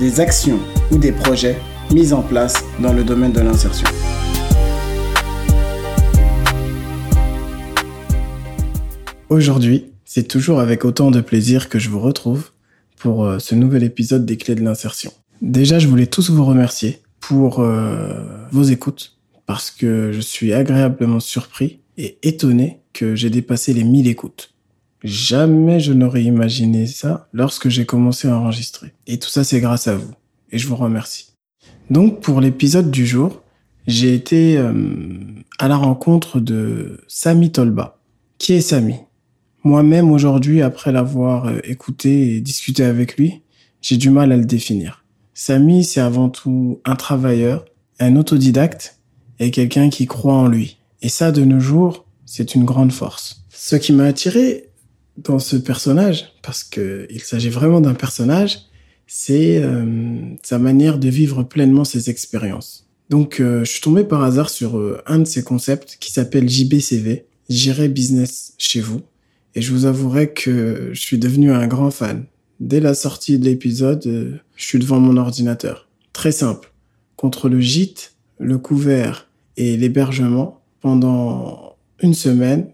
des actions ou des projets mis en place dans le domaine de l'insertion. Aujourd'hui, c'est toujours avec autant de plaisir que je vous retrouve pour euh, ce nouvel épisode des clés de l'insertion. Déjà, je voulais tous vous remercier pour euh, vos écoutes parce que je suis agréablement surpris et étonné que j'ai dépassé les 1000 écoutes. Jamais je n'aurais imaginé ça lorsque j'ai commencé à enregistrer. Et tout ça, c'est grâce à vous. Et je vous remercie. Donc, pour l'épisode du jour, j'ai été euh, à la rencontre de Sami Tolba. Qui est Sami? Moi-même, aujourd'hui, après l'avoir euh, écouté et discuté avec lui, j'ai du mal à le définir. Sami, c'est avant tout un travailleur, un autodidacte et quelqu'un qui croit en lui. Et ça, de nos jours, c'est une grande force. Ce qui m'a attiré dans ce personnage, parce que il s'agit vraiment d'un personnage, c'est euh, sa manière de vivre pleinement ses expériences. Donc, euh, je suis tombé par hasard sur euh, un de ses concepts qui s'appelle JBCV, J'irai business chez vous. Et je vous avouerai que je suis devenu un grand fan. Dès la sortie de l'épisode, je suis devant mon ordinateur. Très simple. Contre le gîte, le couvert et l'hébergement, pendant une semaine,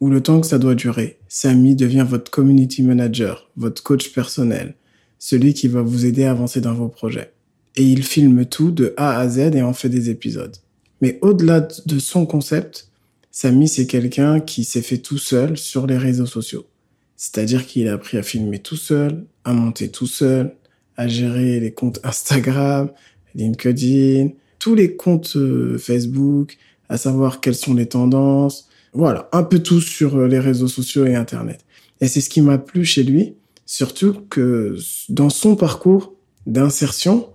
ou le temps que ça doit durer, Samy devient votre community manager, votre coach personnel, celui qui va vous aider à avancer dans vos projets. Et il filme tout de A à Z et en fait des épisodes. Mais au-delà de son concept, Samy, c'est quelqu'un qui s'est fait tout seul sur les réseaux sociaux. C'est-à-dire qu'il a appris à filmer tout seul, à monter tout seul, à gérer les comptes Instagram, LinkedIn, tous les comptes euh, Facebook, à savoir quelles sont les tendances, voilà, un peu tout sur euh, les réseaux sociaux et Internet. Et c'est ce qui m'a plu chez lui, surtout que dans son parcours d'insertion,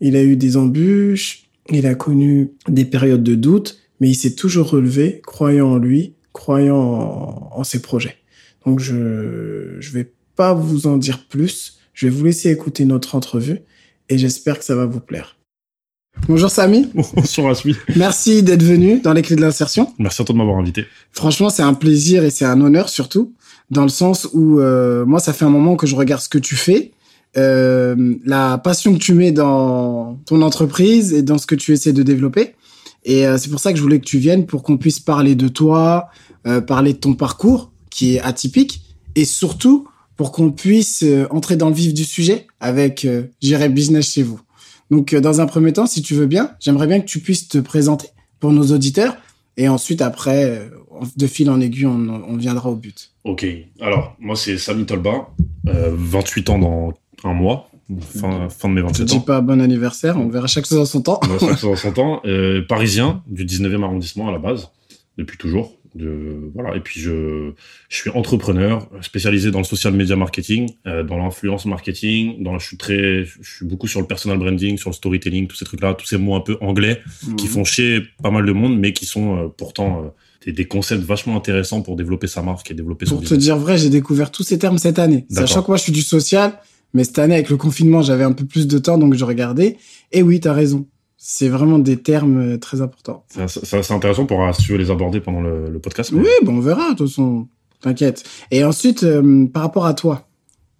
il a eu des embûches, il a connu des périodes de doute, mais il s'est toujours relevé, croyant en lui, croyant en, ses projets. Donc je je vais pas vous en dire plus, je vais vous laisser écouter notre entrevue et j'espère que ça va vous plaire. Bonjour Samy. Bonjour Asmi. Merci d'être venu dans les clés de l'insertion. Merci à toi de m'avoir invité. Franchement, c'est un plaisir et c'est un honneur surtout, dans le sens où euh, moi, ça fait un moment que je regarde ce que tu fais, euh, la passion que tu mets dans ton entreprise et dans ce que tu essaies de développer. Et euh, c'est pour ça que je voulais que tu viennes pour qu'on puisse parler de toi, euh, parler de ton parcours qui est atypique et surtout pour qu'on puisse euh, entrer dans le vif du sujet avec J'irai Business chez vous. Donc, euh, dans un premier temps, si tu veux bien, j'aimerais bien que tu puisses te présenter pour nos auditeurs. Et ensuite, après, euh, de fil en aiguille, on, viendra au but. Ok. Alors, moi, c'est Samy Tolba, 28 euh, ans dans un mois. Fin, fin de mes 27 ans. Je dis pas bon anniversaire, on verra chaque chose en son temps. chaque chose en son temps. parisien, du 19e arrondissement à la base, depuis toujours de voilà. Et puis je je suis entrepreneur spécialisé dans le social media marketing euh, dans l'influence marketing dans je suis très je suis beaucoup sur le personal branding sur le storytelling tous ces trucs là tous ces mots un peu anglais qui mhm. font chier pas mal de monde mais qui sont euh, pourtant euh, des, des, concepts vachement intéressants pour développer sa marque et développer son pour te dire vrai j'ai découvert tous ces termes cette année. Sachant que moi je suis du social mais cette année avec le confinement j'avais un peu plus de temps donc je regardais. Et oui t'as raison c'est vraiment des termes euh, très importants. C'est intéressant pour assurer les aborder pendant le, podcast. Oui, bon, on verra, de toute façon. T'inquiète. Et ensuite, euh, par rapport à toi,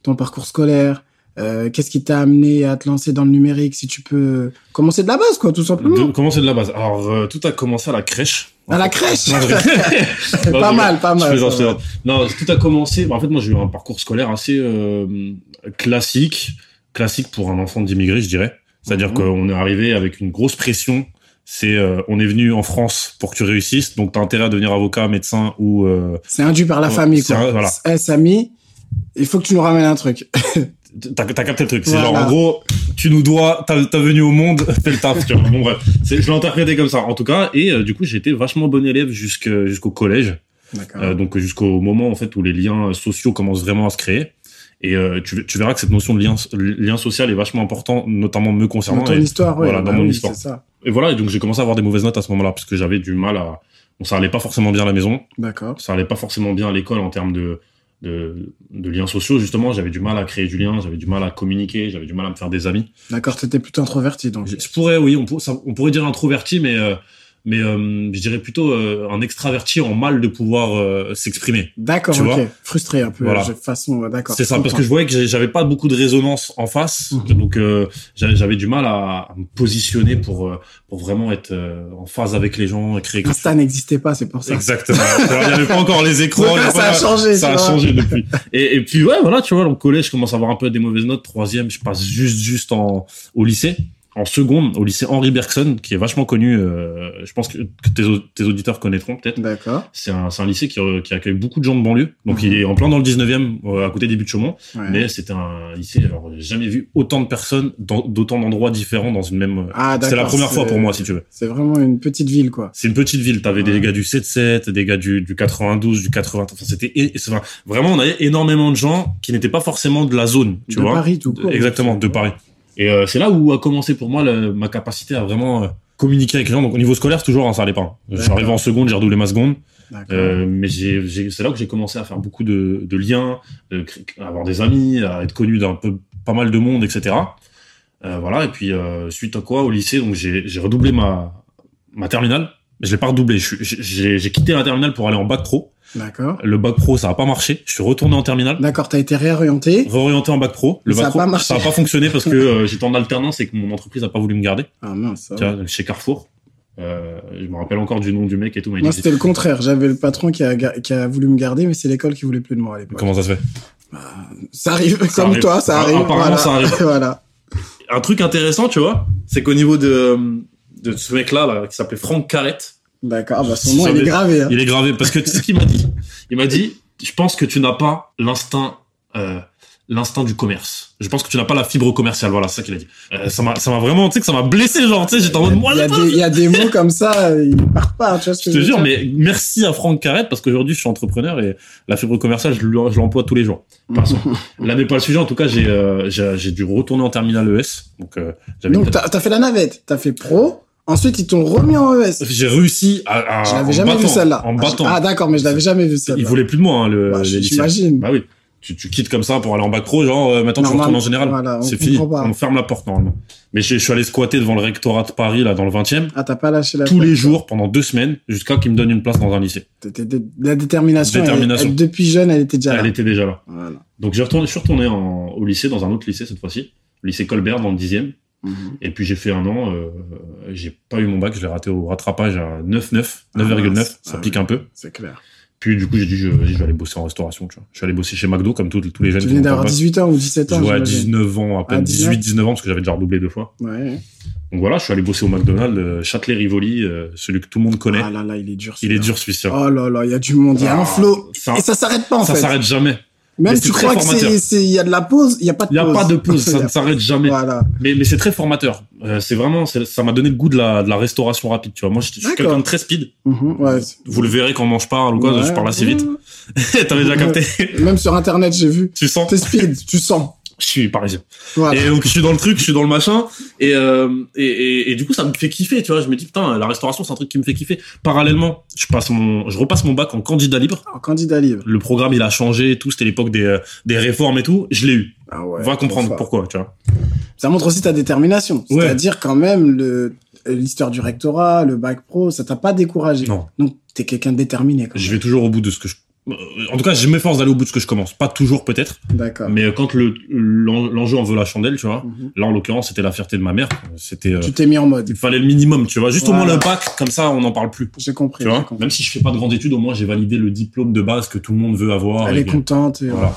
ton parcours scolaire, euh, qu'est-ce qui t'a amené à te lancer dans le numérique Si tu peux commencer de la base, quoi, tout simplement. commencer de la base. Alors, tout a commencé à la crèche. À la crèche Pas mal, pas mal. non, tout a commencé. Bah, en fait, moi, j'ai eu un parcours scolaire assez classique, classique pour un enfant d'immigré, je dirais. C'est-à-dire mhm. qu'on est arrivé avec une grosse pression. C'est, euh, on est venu en France pour que tu réussisses, donc t'as intérêt à devenir avocat, médecin ou. Euh, c'est induit par la famille, quoi. voilà. Eh, Samy, il faut que tu nous ramènes un truc. t'as, capté le truc. C'est genre, en gros, tu nous dois, t'as, t'as venu au monde, fais le taf. tu vois. Bon bref, je l'ai interprété comme ça, en tout cas. Et euh, du coup, j'étais vachement bon élève jusqu'au collège. donc jusqu'au moment en fait où les liens sociaux commencent vraiment à se créer. Et euh, tu, tu verras que cette notion de lien, lien social est vachement important, notamment me concernant. Dans ton et, histoire, ouais. voilà, dans bah mon oui, histoire. ça. et voilà, et donc j'ai commencé à avoir des mauvaises notes à ce moment-là, parce que j'avais du mal à... Bon, ça allait pas forcément bien à la maison, D'accord. ça allait pas forcément bien à l'école en termes de, de, de liens sociaux, justement. J'avais du mal à créer du lien, j'avais du mal à communiquer, j'avais du mal à me faire des amis. D'accord, t'étais plutôt introverti, donc. Je je pourrais, oui, on, pour- ça- on pourrait dire introverti, mais, euh, mais euh, je dirais plutôt euh, un extraverti en mal de pouvoir euh, s'exprimer. D'accord, ok. vois Frustré un peu, Voilà. de façon, ouais, d'accord. C'est ça, parce que je voyais que j'avais pas beaucoup de résonance en face, Mhm. donc euh, j'avais du mal à, à me positionner pour euh, pour vraiment être euh, en phase avec les gens et créer Insta n'existait pas, c'est pour ça. Exactement. Alors, Il n'y avait pas encore les écrans. Là, ça a pas- changé, Ça a vois. changé depuis. Et, et puis ouais, voilà, tu vois, au collège, je commence à avoir un peu des mauvaises notes. Troisième, je passe juste, juste en au lycée. En seconde, au lycée Henri Bergson, qui est vachement connu. euh, je pense que, tes, au- tes auditeurs connaîtront peut-être. D'accord. C'est un, c'est un lycée qui, euh, qui accueille beaucoup de gens de banlieue. Donc il est en plein dans le 19e, euh, à côté des buts de Chaumont. Ouais. Mais c'était un lycée, alors j'ai jamais vu autant de personnes dans d'autant d'endroits différents dans une même. Ah, C'était la première fois c'est- pour moi, si tu veux. C'est vraiment une petite ville, quoi. C'est une petite ville. T'avais Ouais. des gars du 7-7, des gars du, du 92, du 80. Enfin, c'était c'est- enfin, vraiment, on avait énormément de gens qui n'étaient pas forcément de la zone, tu de vois. Paris, tout court. Exactement, de Paris. Et euh, c'est là où a commencé pour moi le- ma capacité à vraiment euh, communiquer avec les gens. Donc au niveau scolaire, toujours, hein, ça allait pas. Arrivé en seconde, j'ai redoublé ma seconde. Euh, mais c'est là que j'ai commencé à faire beaucoup de, de liens, de à avoir des amis, à être connu d'un peu pas mal de monde, etc. Euh, voilà. Et puis euh, suite à quoi, au lycée, donc j'ai, j'ai redoublé ma ma terminale. Mais je l'ai pas redoublé. J'ai, quitté la terminale pour aller en bac pro. D'accord. Le bac pro, ça a pas marché. Je suis retourné en terminale. D'accord, t'as été réorienté. Réorienté en bac pro. Le Mais ça bac a pro, pas marché. ça a pas fonctionné parce que euh, j'étais en alternance et que mon entreprise a pas voulu me garder. Ah mince. ça vois, chez Carrefour. Euh, je me rappelle encore du nom du mec et tout. Moi, c'était le contraire. J'avais le patron qui a, qui a voulu me garder, mais c'est l'école qui voulait plus de moi à l'époque. Comment ça se fait? Ça arrive, comme arrive. toi, ça Ah, arrive. apparemment, voilà. ça arrive. voilà. un truc intéressant, tu vois, c'est qu'au niveau de, de ce mec-là, là, qui s'appelait Franck Carrette, D'accord. Ah, bah, son nom, il est gravé. hein. il est gravé. Parce que tu sais ce qu'il m'a dit? Il m'a dit, je pense que tu n'as pas l'instinct, euh, l'instinct du commerce. Je pense que tu n'as pas la fibre commerciale. Voilà, c'est ça qu'il a dit. Euh, ça m'a, ça m'a vraiment, tu sais, que ça m'a blessé, genre, tu sais, j'étais en mode, moi, il, y a des, mots comme ça, ils partent pas. Tu vois ce que je te jure, mais merci à Franck Carrette parce qu'aujourd'hui, je suis entrepreneur et la fibre commerciale, je l'em- je l'emploie tous les jours. Là n'est pas le sujet. En tout cas, j'ai, euh, j'ai dû retourner en terminale ES. Donc, euh, j'avais Donc, t'as as fait la navette, t'as fait pro. Ensuite, ils t'ont remis en ES. j'ai réussi à, à Je l'avais jamais vu celle-là. En battant. Ah, d'accord, mais je l'avais jamais vu celle-là. Il voulait plus de moi, hein, le, Bah, les. J'imagine. Bah oui. Tu, tu quittes comme ça pour aller en bac pro, genre, euh, maintenant tu retournes en général. voilà, c'est fini. pas. On ferme la porte, normalement. Mais je, je suis allé squatter devant le rectorat de Paris, là, dans le 20 e Ah, t'as pas lâché la tous les jours, pendant deux semaines, jusqu'à qu'ils me donnent une place dans un lycée. La détermination, Détermination. Elle, elle, depuis jeune, elle était déjà là. Elle était déjà là. Voilà. Donc, j'ai retourné, je suis retourné en, au lycée, dans un autre lycée cette fois-ci. Le lycée Colbert, dans le 10 Mhm. Et puis, j'ai fait un an, euh, j'ai pas eu mon bac, je l'ai raté au rattrapage à 9,9, Ah, 9,9, mince. ça Ah, pique ouais. un peu. C'est clair. Puis, du coup, j'ai dit, je, je vais aller bosser en restauration, tu vois. Je suis allé bosser chez McDo, comme tous, tous les jeunes. Tu venais d'avoir de bac. 18 ans ou 17 ans, j'imagine. 19 ans, à peine Ah, 19. 18, 19 ans, parce que j'avais déjà redoublé deux fois. Ouais. Donc voilà, je suis allé bosser au McDonald's, euh, Châtelet-Rivoli, euh, celui que tout le monde connaît. Ah là là, il est dur. il est celui-là. dur, celui-ci. Oh là là, il y a du monde, il y a un Ah, flot. ça- Et ça s'arrête pas, en ça fait. s'arrête jamais. Même mais tu crois que formateur. c'est, c'est, il y a de la pause, il y a pas de Il n'y pause. a pas de pause, ça ne s'arrête jamais. Voilà. Mais, mais c'est très formateur. Euh, c'est vraiment, ça m'a donné le goût de la, de la restauration rapide, tu vois. Moi, je, je suis quelqu'un de très speed. Mhm, ouais. Vous le verrez quand je parle ou quoi, Ouais. je parle assez vite. T'avais déjà capté. Même sur Internet, j'ai vu. tu sens? T'es speed, tu sens. Je suis parisien. Voilà. Et donc je suis dans le truc, je suis dans le machin, et, euh, et, et, et du coup ça me fait kiffer, tu vois. Je me dis putain, la restauration c'est un truc qui me fait kiffer. Parallèlement, je passe mon, je repasse mon bac en candidat libre. En candidat libre. Le programme il a changé, et tout. C'était l'époque des, euh, des réformes et tout. Je l'ai eu. Ah ouais. Va comprendre pourquoi, tu vois. Ça montre aussi ta détermination. Ouais. C'est-à-dire quand même le, l'histoire du rectorat, le bac pro, ça t'a pas découragé. Non, Donc, t'es quelqu'un de déterminé, quand je vais toujours au bout de ce que je. Euh, En tout cas, je m'efforce d'aller au bout de ce que je commence. Pas toujours peut-être, D'accord. mais euh, quand le l'en- l'enjeu en veut la chandelle, tu vois. Mhm. Là en l'occurrence, c'était la fierté de ma mère. C'était, euh, Tu t'es mis en mode. il fallait le minimum, tu vois. Juste au moins le bac, comme ça on n'en parle plus. J'ai compris. Tu j'ai vois, compris. même si je fais pas de grandes études, au moins j'ai validé le diplôme de base que tout le monde veut avoir. Elle et est contente. Et Voilà.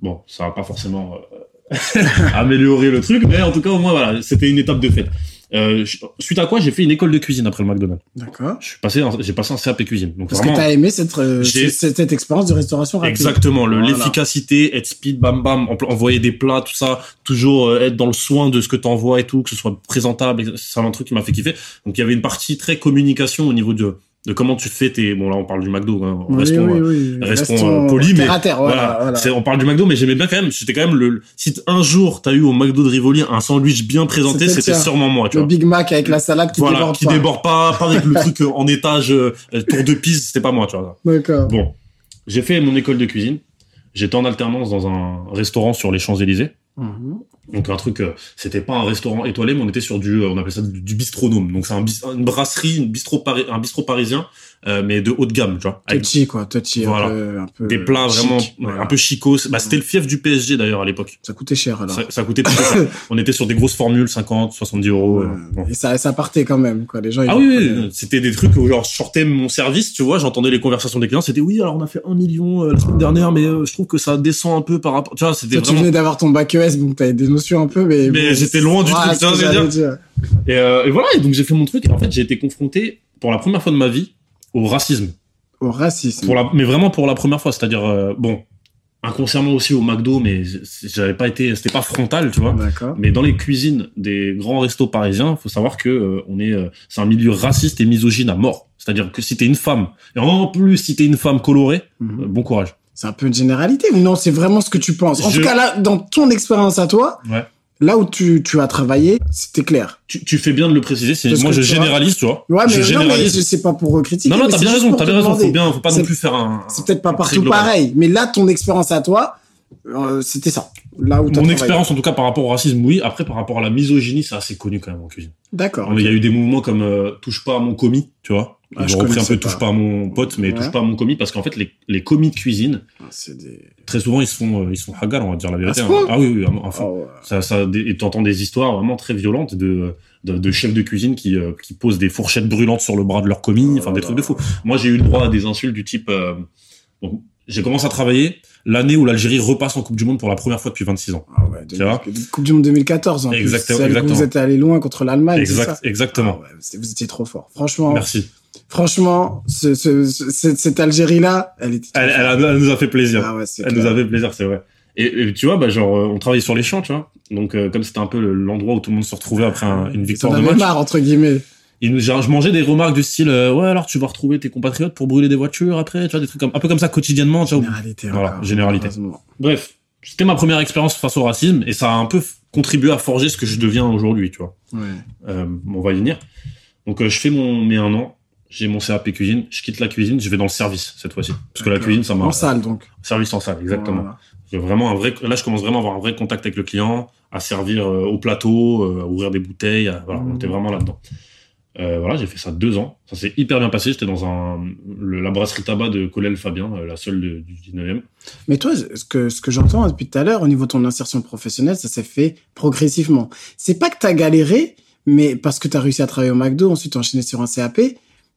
Bon, ça va pas forcément euh, améliorer le truc, mais en tout cas au moins voilà, c'était une étape de fait. Euh, je- suite à quoi j'ai fait une école de cuisine après le McDonald's. D'accord. Je suis passé, en- j'ai passé un CAP cuisine. Donc Parce que vraiment, t'as aimé cette, euh, cette, cette expérience de restauration rapide. exactement le Voilà. l'efficacité, être speed, bam bam, envoyer des plats, tout ça, toujours euh, être dans le soin de ce que t'envoies et tout, que ce soit présentable. C'est un truc qui m'a fait kiffer. Donc il y avait une partie très communication au niveau de de comment tu fais tes. Bon, là, on parle du McDo, hein. Oui, restons, oui, euh, oui. restons, euh, polis, mais terre voilà, voilà. on parle du McDo, mais j'aimais bien quand même. C'était quand même le. Si un jour t'as eu au McDo de Rivoli un sandwich bien présenté, C'était sûrement moi, tu Le vois. Big Mac avec la salade qui voilà, déborde qui pas. déborde pas, pas avec le truc euh, en étage euh, tour de pise, c'était pas moi, tu vois. D'accord. Bon, j'ai fait mon école de cuisine. J'étais en alternance dans un restaurant sur les Champs-Élysées. Mhm. Donc un truc, euh, c'était pas un restaurant étoilé, mais on était sur du, euh, on appelait ça du, bistronome. Donc c'est un une brasserie, une bistrot pari- un bistrot parisien, euh, mais de haut de gamme, tu vois. Touchy, quoi. Touchy. Voilà. Un peu, un peu des plats chic, vraiment voilà. un peu chicos. Bah, c'était le fief du PSG d'ailleurs à l'époque. Ça coûtait cher, alors. Ça, ça coûtait que ça. On était sur des grosses formules, 50, 70 euros. euh, bon. Et ça, ça partait quand même, quoi. Les gens, ils Ah oui, oui, c'était des trucs où genre je sortais mon service, tu vois, j'entendais les conversations des clients, c'était oui, alors on a fait un million euh, la semaine dernière, mais je trouve que ça descend un peu par rapport, tu vois, c'était Toi, tu vraiment. venais d'avoir ton bac ES, donc t'avais des notions un peu, mais. Mais bon, j'étais loin du voilà truc. Et, euh, et voilà, et donc j'ai fait mon truc, et en fait j'ai été confronté pour la première fois de ma vie au racisme, Au racisme. pour la, mais vraiment pour la première fois, c'est-à-dire euh, bon, inconsciemment aussi au McDo, mais j'avais pas été, c'était pas frontal, tu vois. D'accord. Mais dans les cuisines des grands restos parisiens, faut savoir que euh, on est, euh, c'est un milieu raciste et misogyne à mort. C'est-à-dire que si t'es une femme, et en plus si t'es une femme colorée, Mhm. bon courage. C'est un peu une généralité ou non C'est vraiment ce que tu penses. En Je- tout cas, là, dans ton expérience à toi, Ouais. Là où tu, tu as travaillé, c'était clair. Tu, tu fais bien de le préciser. C'est, moi, je tu généralise, tu vois. Ouais, mais je généralise. c'est pas pour critiquer. Non, non, t'as bien raison, t'as bien raison. Faut bien, faut pas non plus faire un. C'est peut-être pas partout pareil, mais là, ton expérience à toi, euh, c'était ça. Là où Mon expérience, en tout cas, par rapport au racisme, oui. Après, par rapport à la misogynie, c'est assez connu quand même en cuisine. D'accord. Il y a eu des mouvements comme euh, touche pas à mon commis, tu vois. Ah, Ils je ont repris un peu touche pas. à mon pote, mais Ouais. touche pas à mon commis parce qu'en fait, les, les commis de cuisine, Ah, des. très souvent, ils se font, euh, ils se font hagar, on va dire la vérité. ce hein. Ah oui, oui. Oh, ouais. Ça, ça, et t'entends des histoires vraiment très violentes de, de, de chefs de cuisine qui, euh, qui posent des fourchettes brûlantes sur le bras de leur commis, enfin des trucs de fou. Moi, j'ai eu le droit à des insultes du type. euh, donc, j'ai commencé à travailler l'année où l'Algérie repasse en Coupe du Monde pour la première fois depuis 26 ans. Ah ouais, Tu vois Coupe du Monde 2014 en Exactement, plus. Exactement. Vous êtes allé loin contre l'Allemagne. Exact, exactement. Ah ouais, vous étiez trop fort. Franchement, Merci. Franchement, ce, ce, ce- cette, Algérie-là, elle était. trop Elle, elle, forte. a- elle nous a fait plaisir. Ah ouais, Elle clair. nous a fait plaisir, c'est vrai. Et, et tu vois, bah, genre, euh, on travaillait sur les champs, tu vois. Donc, euh, comme c'était un peu le- l'endroit où tout le monde se retrouvait après un- une victoire de match, marre, entre guillemets. il nous, genre, je mangeais des remarques du style, euh, ouais, alors tu vas retrouver tes compatriotes pour brûler des voitures après, tu vois, des trucs comme, un peu comme ça quotidiennement, tu vois. Généralité. Voilà, encore, généralité. Bref, c'était ma première expérience face au racisme et ça a un peu contribué à forger ce que je deviens aujourd'hui, tu vois. Ouais. Euh, on va y venir. Donc, je fais mon, mes un an, j'ai mon CAP cuisine, je quitte la cuisine, je vais dans le service cette fois-ci. Parce que la cuisine, ça m'a. En salle, donc. Service en salle, exactement. Voilà. J'ai vraiment un vrai, là, je commence vraiment à avoir un vrai contact avec le client, à servir euh, au plateau, euh, à ouvrir des bouteilles. à- voilà, on Mhm. était vraiment là-dedans. Euh, voilà, j'ai fait ça deux ans. Ça s'est hyper bien passé. J'étais dans un, le, la brasserie tabac de Colel Fabien, euh, la seule de- du 19e. Mais toi, ce que, ce que j'entends depuis tout à l'heure, au niveau de ton insertion professionnelle, ça s'est fait progressivement. C'est pas que t'as galéré, mais parce que t'as réussi à travailler au McDo, ensuite enchaîné sur un CAP.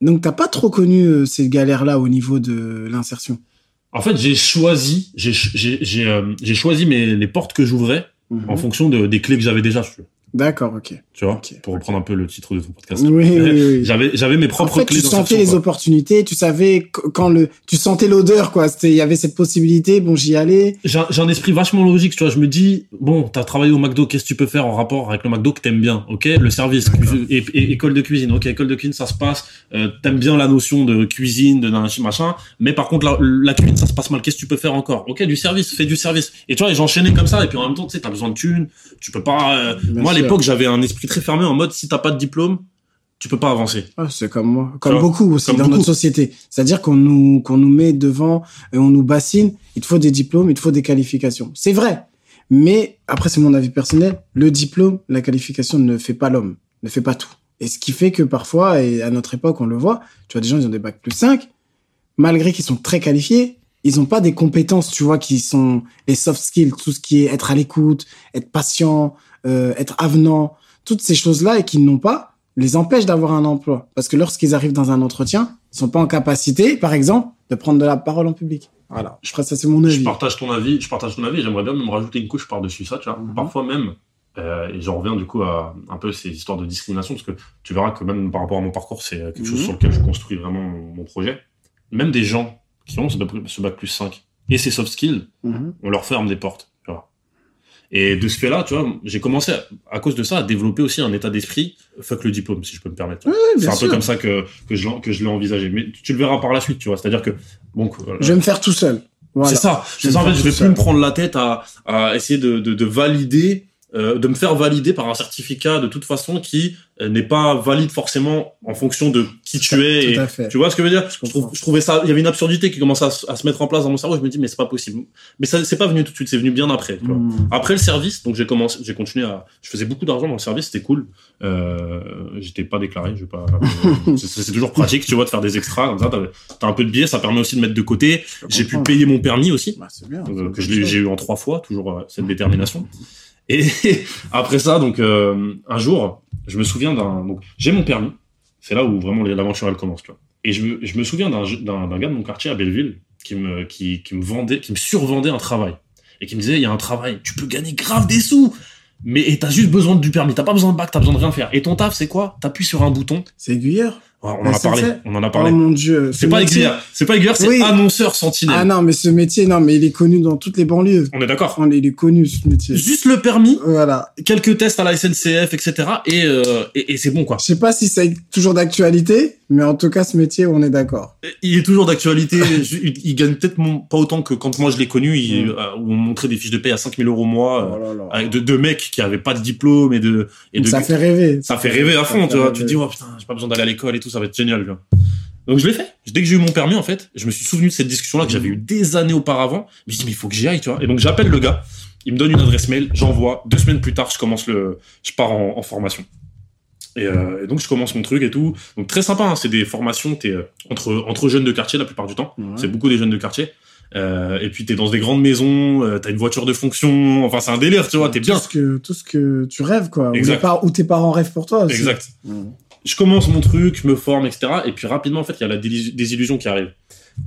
Donc t'as pas trop connu euh, ces galères-là au niveau de l'insertion? En fait, j'ai choisi, j'ai, j'ai, j'ai, euh, j'ai choisi mes, les portes que j'ouvrais Mhm. en fonction de, des clés que j'avais déjà, si tu veux. D'accord, ok. Tu vois, pour reprendre un peu le titre de ton podcast. Oui, oui, oui. J'avais, j'avais mes En propres fait, clés tu sentais les quoi. opportunités, tu savais qu- quand le, tu sentais l'odeur, quoi. C'était, il y avait cette possibilité, bon, j'y allais. j'ai un, esprit vachement logique, tu vois. Je me dis, bon, t'as travaillé au McDo, qu'est-ce que tu peux faire en rapport avec le McDo que t'aimes bien, ok? Le service, et, et- école de cuisine, ok, école de cuisine, ça se passe. Euh, t'aimes bien la notion de cuisine, de machin, mais par contre, la, la cuisine, ça se passe mal. Qu'est-ce que tu peux faire encore? Ok, du service, fais du service. Et tu vois, j'enchaînais comme ça, et puis en même temps, tu sais, t'as besoin de thunes, tu peux pas. euh, moi, sûr. L'époque, j'avais un esprit très fermé en mode, si t'as pas de diplôme, tu peux pas avancer. Ah, c'est comme moi, comme beaucoup aussi comme dans beaucoup. notre société. C'est-à-dire qu'on nous qu'on nous met devant et on nous bassine. Il te faut des diplômes, il te faut des qualifications. C'est vrai, mais après c'est mon avis personnel. Le diplôme, la qualification ne fait pas l'homme, ne fait pas tout. Et ce qui fait que parfois, et à notre époque on le voit, tu vois des gens ils ont des bacs plus 5, malgré qu'ils sont très qualifiés, ils ont pas des compétences, tu vois, qui sont les soft skills, tout ce qui est être à l'écoute, être patient, euh, être avenant, toutes ces choses-là et qu'ils n'ont pas les empêchent d'avoir un emploi. Parce que lorsqu'ils arrivent dans un entretien, ils sont pas en capacité, par exemple, de prendre de la parole en public. Voilà. Je crois que ça, c'est mon Je avis. partage ton avis, je partage ton avis, j'aimerais bien même rajouter une couche par-dessus ça, tu vois. Mhm. Parfois même, euh, et j'en reviens du coup à un peu ces histoires de discrimination, parce que tu verras que même par rapport à mon parcours, c'est quelque chose Mhm. sur lequel je construis vraiment mon, projet. Même des gens qui ont ce bac, plus 5 et ces soft skills, Mhm. on leur ferme des portes. Et de ce fait-là, tu vois, j'ai commencé à, à cause de ça à développer aussi un état d'esprit fuck le diplôme, si je peux me permettre. Ouais, c'est un peu comme ça que que je l'en- que je l'ai envisagé. Mais tu le verras par la suite, tu vois. C'est-à-dire que bon, Je vais me faire tout seul. Voilà. c'est ça. C'est ça. En fait, je vais plus me prendre la tête à, à essayer de, de, de valider, euh, de me faire valider par un certificat de toute façon qui euh, n'est pas valide forcément en fonction de qui tu es. Et, Tout à fait. tu vois ce que je veux dire? Je trouve- trouvais ça. Il y avait une absurdité qui commençait à, se- à se mettre en place dans mon cerveau. Je me dis mais c'est pas possible. Mais ça c'est pas venu tout de suite. C'est venu bien après. Tu vois. Hmm. Après le service, donc j'ai commencé, j'ai continué à, je faisais beaucoup d'argent dans le service, c'était cool. Euh, j'étais pas déclaré, je vais pas, euh, c'est toujours pratique, tu vois, de faire des extras comme ça. T'as un peu de billets, ça permet aussi de mettre de côté. J'ai pu payer mon permis aussi, Bah, bien. euh, que j'ai eu en trois fois, toujours cette détermination. Et après ça, donc euh, un jour, je me souviens d'un, donc j'ai mon permis. C'est là où vraiment l'aventure elle commence, tu vois. Et je me, je me souviens d'un gars de mon quartier à Belleville qui me qui, qui me vendait, qui me survendait un travail et qui me disait il y a un travail, tu peux gagner grave des sous. Mais t'as juste besoin du permis, t'as pas besoin de bac, t'as besoin de rien faire. Et ton taf, c'est quoi? T'appuies sur un bouton. C'est aiguilleur. On en a parlé. On en a Oh parlé. mon dieu. c'est Ce pas métier- aiguilleur. C'est pas aiguilleur, c'est Oui. annonceur sentinelle. Ah non, mais ce métier, non, mais il est connu dans toutes les banlieues. On est d'accord. On est- Il est connu, ce métier. Juste le permis, Voilà. quelques tests à la SNCF, etc. Et, euh, et, et c'est bon quoi. Je sais pas si c'est toujours d'actualité, mais en tout cas, ce métier, on est d'accord. Il est toujours d'actualité. Il, il gagne peut-être pas autant que quand moi je l'ai connu, il, Mm. euh, où on montrait des fiches de paie à 5000 euros au mois, euh, Oh là là. avec de, de mecs qui avaient pas de diplôme et de, et de ça fait rêver. ça fait rêver à fond, tu vois. rêver. Tu te dis, oh putain, j'ai pas besoin d'aller à l'école et tout, ça va être génial, tu vois. Donc je l'ai fait. Dès que j'ai eu mon permis, en fait, je me suis souvenu de cette discussion-là que j'avais eu des années auparavant. Je me suis dit, mais il faut que j'y aille, tu vois. Et donc j'appelle le gars, il me donne une adresse mail, j'envoie. Deux semaines plus tard, je commence le, je pars en, en formation. Et, euh, et donc je commence mon truc et tout. Donc très sympa, hein, c'est des formations, t'es euh, entre entre jeunes de quartier la plupart du temps. Ouais. C'est beaucoup des jeunes de quartier. Euh, et puis t'es dans des grandes maisons, t'as une voiture de fonction. Enfin c'est un délire, tu vois. T'es bien. Tout ce que, tout ce que tu rêves, quoi. Ou, Exact. les par- ou tes parents rêvent pour toi aussi. Exact. Je commence mon truc, je me forme, etc. Et puis rapidement, en fait, il y a la désillusion qui arrive.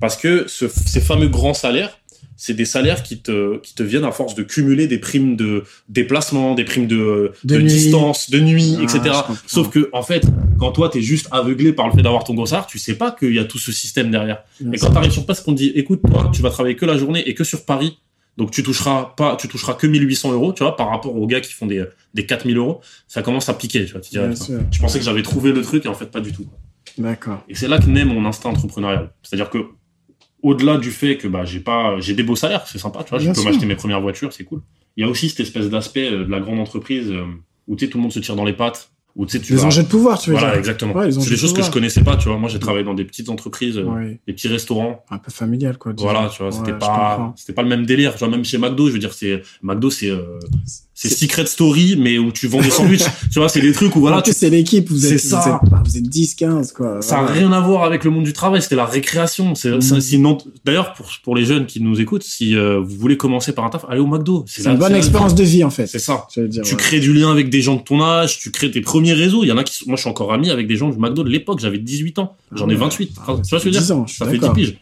Parce que ce- ces fameux grands salaires, c'est des salaires qui te, qui te viennent à force de cumuler des primes de déplacement, des primes de, De distance, de nuit, Ah, etc. Sauf que, en fait, quand toi, t'es juste aveuglé par le fait d'avoir ton gros salaire, tu sais pas qu'il y a tout ce système derrière. Bien Et quand t'arrives sur place, qu'on te dit, écoute, toi, tu vas travailler que la journée et que sur Paris, donc tu toucheras pas, tu toucheras que 1800 euros, tu vois, par rapport aux gars qui font des, des 4000 euros, ça commence à piquer, tu vois. Tu sûr. je pensais que j'avais trouvé le truc et en fait pas du tout. D'accord. Et c'est là que naît mon instinct entrepreneurial. C'est-à-dire que au-delà du fait que bah j'ai pas j'ai des beaux salaires, c'est sympa, tu vois, Bien je peux sûr. m'acheter mes premières voitures, c'est cool. Il y a aussi cette espèce d'aspect euh, de la grande entreprise euh, où tu sais tout le monde se tire dans les pattes, où tu Les vas- enjeux de pouvoir, tu veux voilà, dire. exactement. Ouais, c'est des de choses que je pouvoir. connaissais pas, tu vois. Moi, j'ai travaillé dans des petites entreprises, euh, des petits restaurants. Un peu familial, quoi. disons. Voilà, tu vois, c'était Ouais, pas, comprends. c'était pas le même délire. Tu vois, même chez McDo, je veux dire, c'est, McDo, c'est, euh, c'est Secret Story, mais où tu vends des sandwichs. tu vois, c'est des trucs où voilà, en plus, tu- c'est l'équipe, vous êtes, ça. Vous êtes, bah, vous êtes 10, 15, quoi. ça a Voilà. rien à voir avec le monde du travail. C'était la récréation. C'est, ent- d'ailleurs, pour, pour les jeunes qui nous écoutent, si euh, vous voulez commencer par un taf, allez au McDo. C'est une bonne expérience de vie, en fait. C'est ça. Dire, Tu ouais. crées du lien avec des gens de ton âge, tu crées tes premiers réseaux. Il y en a qui sont, moi je suis encore ami avec des gens du McDo de l'époque, j'avais 18 ans. J'en ai Ah ouais. 28. Ah tu vois ce que je veux 10 dire? ans, je suis Ça fait 10 d'accord. piges.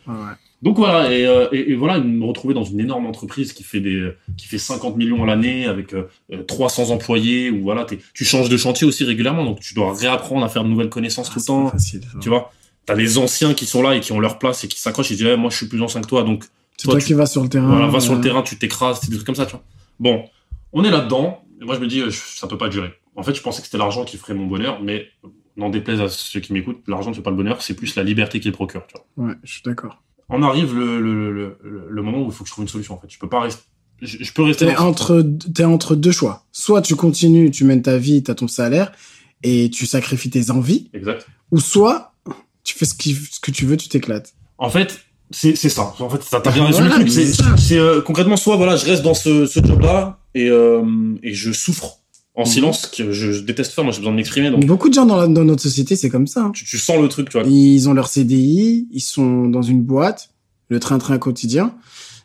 Donc voilà, et, euh, et, et voilà, me retrouver dans une énorme entreprise qui fait des, qui fait 50 millions à l'année avec euh, euh, 300 employés où voilà, tu changes de chantier aussi régulièrement, donc tu dois réapprendre à faire de nouvelles connaissances Ah, tout le pas temps. facile. Tu vois, t'as les anciens qui sont là et qui ont leur place et qui s'accrochent et disent, Eh, moi je suis plus ancien que toi, donc C'est toi, toi tu- qui vas sur le terrain. voilà, va sur le euh, terrain, tu t'écrases, c'est des trucs comme ça, tu vois. Bon, on est là-dedans, et moi je me dis, ça peut pas durer. En fait, je pensais que c'était l'argent qui ferait mon bonheur, mais n'en déplaise à ceux qui m'écoutent, l'argent ne fait pas le bonheur, c'est plus la liberté qu'il procure, tu vois. Ouais, je suis d'accord. On arrive le, le, le, moment où il faut que je trouve une solution, en fait. Je peux pas rester, je, je peux rester T'es entre, t'es entre deux choix. Soit tu continues, tu mènes ta vie, t'as ton salaire, et tu sacrifies tes envies, Exact. ou soit tu fais ce, qui, ce que tu veux, tu t'éclates. En fait, c'est c'est ça. En fait, ça bien résumé Voilà. C'est euh, concrètement soit voilà, je reste dans ce, ce job-là et euh, et je souffre en Mhm. silence que je, je déteste faire. Moi, j'ai besoin de m'exprimer. Donc Beaucoup de gens dans, la- dans notre société, c'est comme ça. hein. tu, tu sens le truc, tu vois. Ils ont leur CDI, ils sont dans une boîte, le train-train quotidien.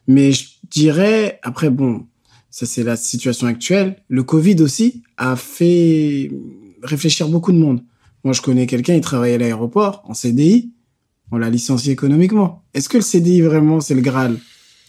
Mais je dirais, après, bon, ça c'est la situation actuelle. Le Covid aussi a fait réfléchir beaucoup de monde. Moi, je connais quelqu'un, il travaillait à l'aéroport en CDI. On l'a licencié économiquement. Est-ce que le CDI vraiment c'est le Graal?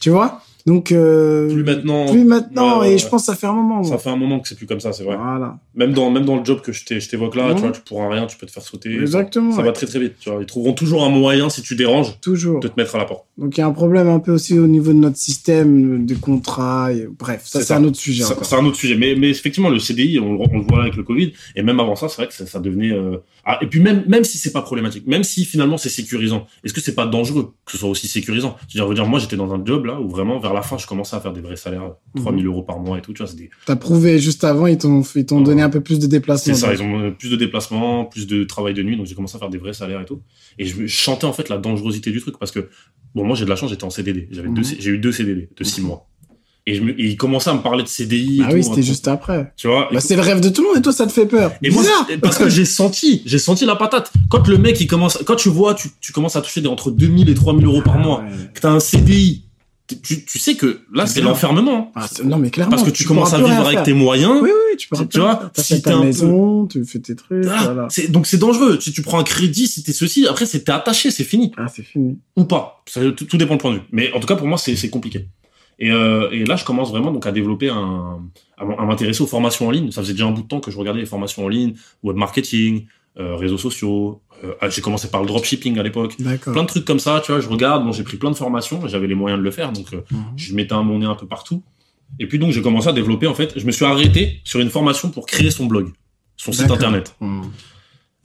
Tu vois? Donc euh, Plus maintenant. plus maintenant. Ouais, et je pense que ça fait un moment. Ça fait un moment que c'est plus comme ça, c'est vrai. Voilà. Même dans même dans le job que je t'évoque là, Mhm. tu vois, tu pourras rien, tu peux te faire sauter. Exactement. Ça, ça va très très vite. Tu vois, ils trouveront toujours un moyen si tu déranges Toujours. de te mettre à la porte. Donc il y a un problème un peu aussi au niveau de notre système de contrat. et- Bref, ça C'est un autre sujet. C'est un autre sujet. Mais, mais effectivement, le CDI, on, le- on le voit avec le Covid. Et même avant ça, c'est vrai que ça, ça devenait. euh, Ah, et puis même, même si c'est pas problématique, même si finalement c'est sécurisant, est-ce que c'est pas dangereux que ce soit aussi sécurisant? Je veux dire, moi j'étais dans un job là où vraiment vers la fin, je commençais à faire des vrais salaires, Mhm. 3000 euros par mois et tout. Tu vois, des- T'as prouvé juste avant, ils t'ont ils t'ont donné un peu plus de déplacements. C'est ça, ils ont euh, plus de déplacements, plus de travail de nuit, donc j'ai commencé à faire des vrais salaires et tout. Et je, je chantais en fait la dangerosité du truc parce que, bon, moi j'ai de la chance, j'étais en CDD. J'avais Mhm. deux, C- j'ai eu deux CDD de six Mhm. mois. Et, je me, et ils commençaient à me parler de CDI. Ah oui, c'était truc, juste après. Tu vois, Bah, c'est le rêve de tout le monde et toi, ça te fait peur. Et moi, Bizarre. c'est- parce que j'ai senti, j'ai senti la patate. Quand le mec, il commence, quand tu vois, tu, tu commences à toucher des, entre 2000 et 3000 euros par mois, Ouais. que t'as un CDI, tu, tu sais que là, C'est l'enfermement. Ah, non, mais clairement. Parce que tu, commences à vivre avec tes moyens. Oui, oui, tu peux Tu- vois, si ta un peu- maison, tu fais tes trucs, Ah, voilà. donc c'est dangereux. Si tu prends un crédit, si t'es ceci, après, c'est t'es attaché, c'est fini. Ah, c'est fini. Ou pas. Ça, tout, dépend de point de vue. Mais en tout cas, pour moi, c'est compliqué. Et, euh, et là, je commence vraiment donc à développer un, à m'intéresser aux formations en ligne. Ça faisait déjà un bout de temps que je regardais les formations en ligne, web marketing, euh, réseaux sociaux. Euh, ah, j'ai commencé par le dropshipping à l'époque. Plein de trucs comme ça, tu vois. Je regarde. Bon, j'ai pris plein de formations. J'avais les moyens de le faire, donc euh, Mhm. je mettais un mon nez un peu partout. Et puis donc, j'ai commencé à développer. En fait, je me suis arrêté sur une formation pour créer son blog, son site internet. Mhm.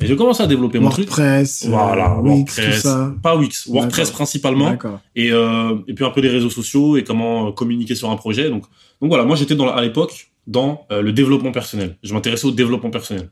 Et j'ai commencé à développer mon truc. WordPress, euh, Voilà, Wix, tout WordPress. ça. Pas Wix, WordPress principalement et euh, et puis un peu les réseaux sociaux et comment euh, communiquer sur un projet donc donc voilà moi j'étais dans à l'époque dans euh, le développement personnel je m'intéressais au développement personnel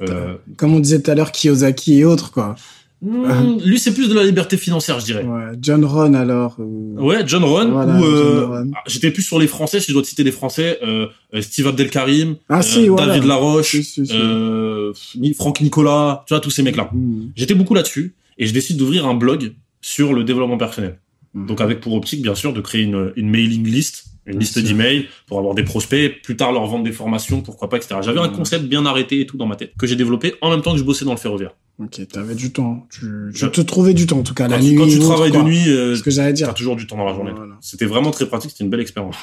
euh, Comme on disait tout à l'heure, Kiyosaki et autres, quoi. Hmm, lui c'est plus de la liberté financière je dirais Ouais. John Ron, alors. euh, ouais John Ron Voilà, euh, ah, j'étais plus sur les français si je dois te citer des français euh, Steve Abdelkarim Ah, euh, si, voilà. David Laroche Si, euh, Franck Nicolas tu vois tous ces mecs là Mhm. j'étais beaucoup là-dessus et je décide d'ouvrir un blog sur le développement personnel Mhm. Donc avec pour optique, bien sûr, de créer une, une mailing list, une liste d'emails pour avoir des prospects, plus tard leur vendre des formations, pourquoi pas, etc. J'avais un Mhm. concept bien arrêté et tout dans ma tête que j'ai développé en même temps que je bossais dans le ferroviaire. Ok, t'avais du temps. Tu, tu Je- te trouvais du temps, en tout cas, la Quand, nuit. tu, quand tu travailles de nuit, euh, ce que j'allais t'as toujours du temps dans la journée. Voilà. C'était vraiment très pratique, c'était une belle expérience.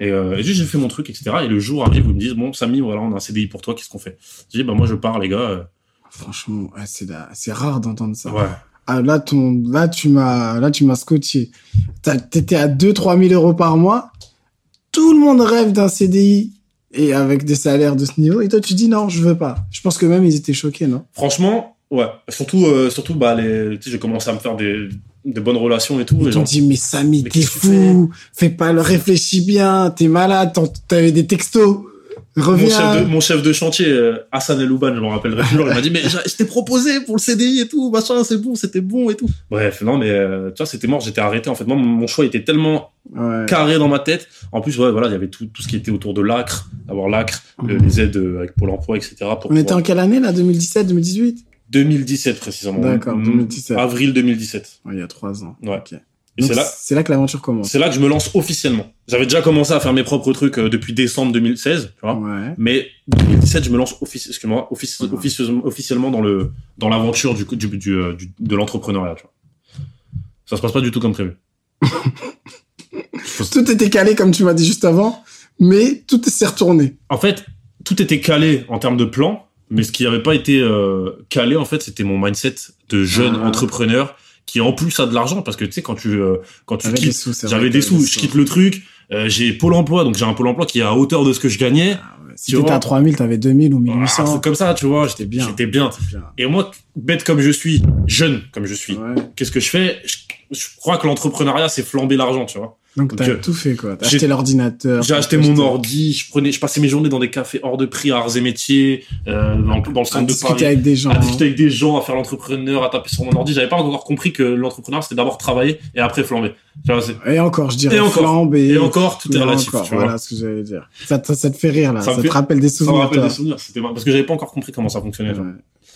Et, euh, et juste j'ai fait mon truc, etc. Et le jour arrive ils me disent bon Samy, voilà, on a un CDI pour toi, qu'est-ce qu'on fait? Je dis bah moi je pars les gars. euh, Franchement, la- c'est rare d'entendre ça. ouais. Ah, là, ton, là, tu m'as, là, tu m'as scotché. T'étais à 2-3 000 euros par mois. Tout le monde rêve d'un CDI et avec des salaires de ce niveau. Et toi, tu dis non, je veux pas. Je pense que même ils étaient choqués, non? Franchement, ouais. Surtout, euh, surtout bah les, tu sais, j'ai commencé à me faire des, des bonnes relations et tout. Ils t'ont dit, mais Samy, t'es fou. Fais? Pas le réfléchis bien. T'es malade. T'avais des textos. Mon chef, de, mon chef de chantier, euh, Hassan Elouban, je m'en rappellerai toujours, il m'a dit, mais je t'ai proposé pour le CDI et tout, machin, c'est bon, c'était bon et tout. Bref, non, mais, euh, tu vois, c'était mort, j'étais arrêté, en fait. Moi, mon- choix était tellement Ouais. carré dans ma tête. En plus, ouais, voilà, il y avait tout, tout ce qui était autour de l'ACRE, d'avoir l'ACRE, Mhm. les aides euh, avec Pôle emploi, etc. Pour On était en quelle année, là? 2017, 2018? 2017, précisément. D'accord, Mm, 2017. Avril 2017. Ouais, il y a trois ans. Ouais. Ok. C'est là, c'est là que l'aventure commence. c'est là que je me lance officiellement. J'avais déjà commencé à faire mes propres trucs euh, depuis décembre 2016, tu vois. Ouais. Mais 2017, je me lance officieusement, officiellement dans le dans l'aventure du, du, du, euh, du- de l'entrepreneuriat. Tu vois. Ça se passe pas du tout comme prévu. Tout était calé, comme tu m'as dit juste avant, mais tout s'est retourné. En fait, tout était calé en termes de plan, mais ce qui n'avait pas été euh, calé, en fait, c'était mon mindset de jeune Ah. entrepreneur qui en plus a de l'argent parce que tu sais quand tu euh, quand tu J'avais des quittes, sous, des sous, je quitte le truc, euh, j'ai Pôle Emploi, donc j'ai un Pôle Emploi qui est à hauteur de ce que je gagnais. Ah ouais. Si t'étais à 3000, t'avais 2000 ou Un 1800. truc comme ça, tu vois, j'étais bien. J'étais bien. Et moi, bête comme je suis, jeune comme je suis, Ouais. qu'est-ce que je fais? Je, je crois que l'entrepreneuriat, c'est flamber l'argent, tu vois. Donc t'as euh, tout fait, quoi. T'as j'ai- acheté l'ordinateur. J'ai acheté mon ordi, je prenais, je passais mes journées dans des cafés hors de prix à Arts et Métiers, euh, dans, dans le À centre de discuter Paris. avec des gens. à discuter avec des gens, à faire l'entrepreneur, à taper sur mon ordi. J'avais pas encore compris que l'entrepreneur, c'était d'abord travailler et après flamber. Et encore, je dirais Et encore. et encore, tout est relatif, encore, tu vois. Voilà ce que j'allais dire. Ça, te- ça te fait rire, là. Ça te fait- rappelle des Ça me souvenirs. rappelle des souvenirs. C'était parce que j'avais pas encore compris comment ça fonctionnait. Ouais.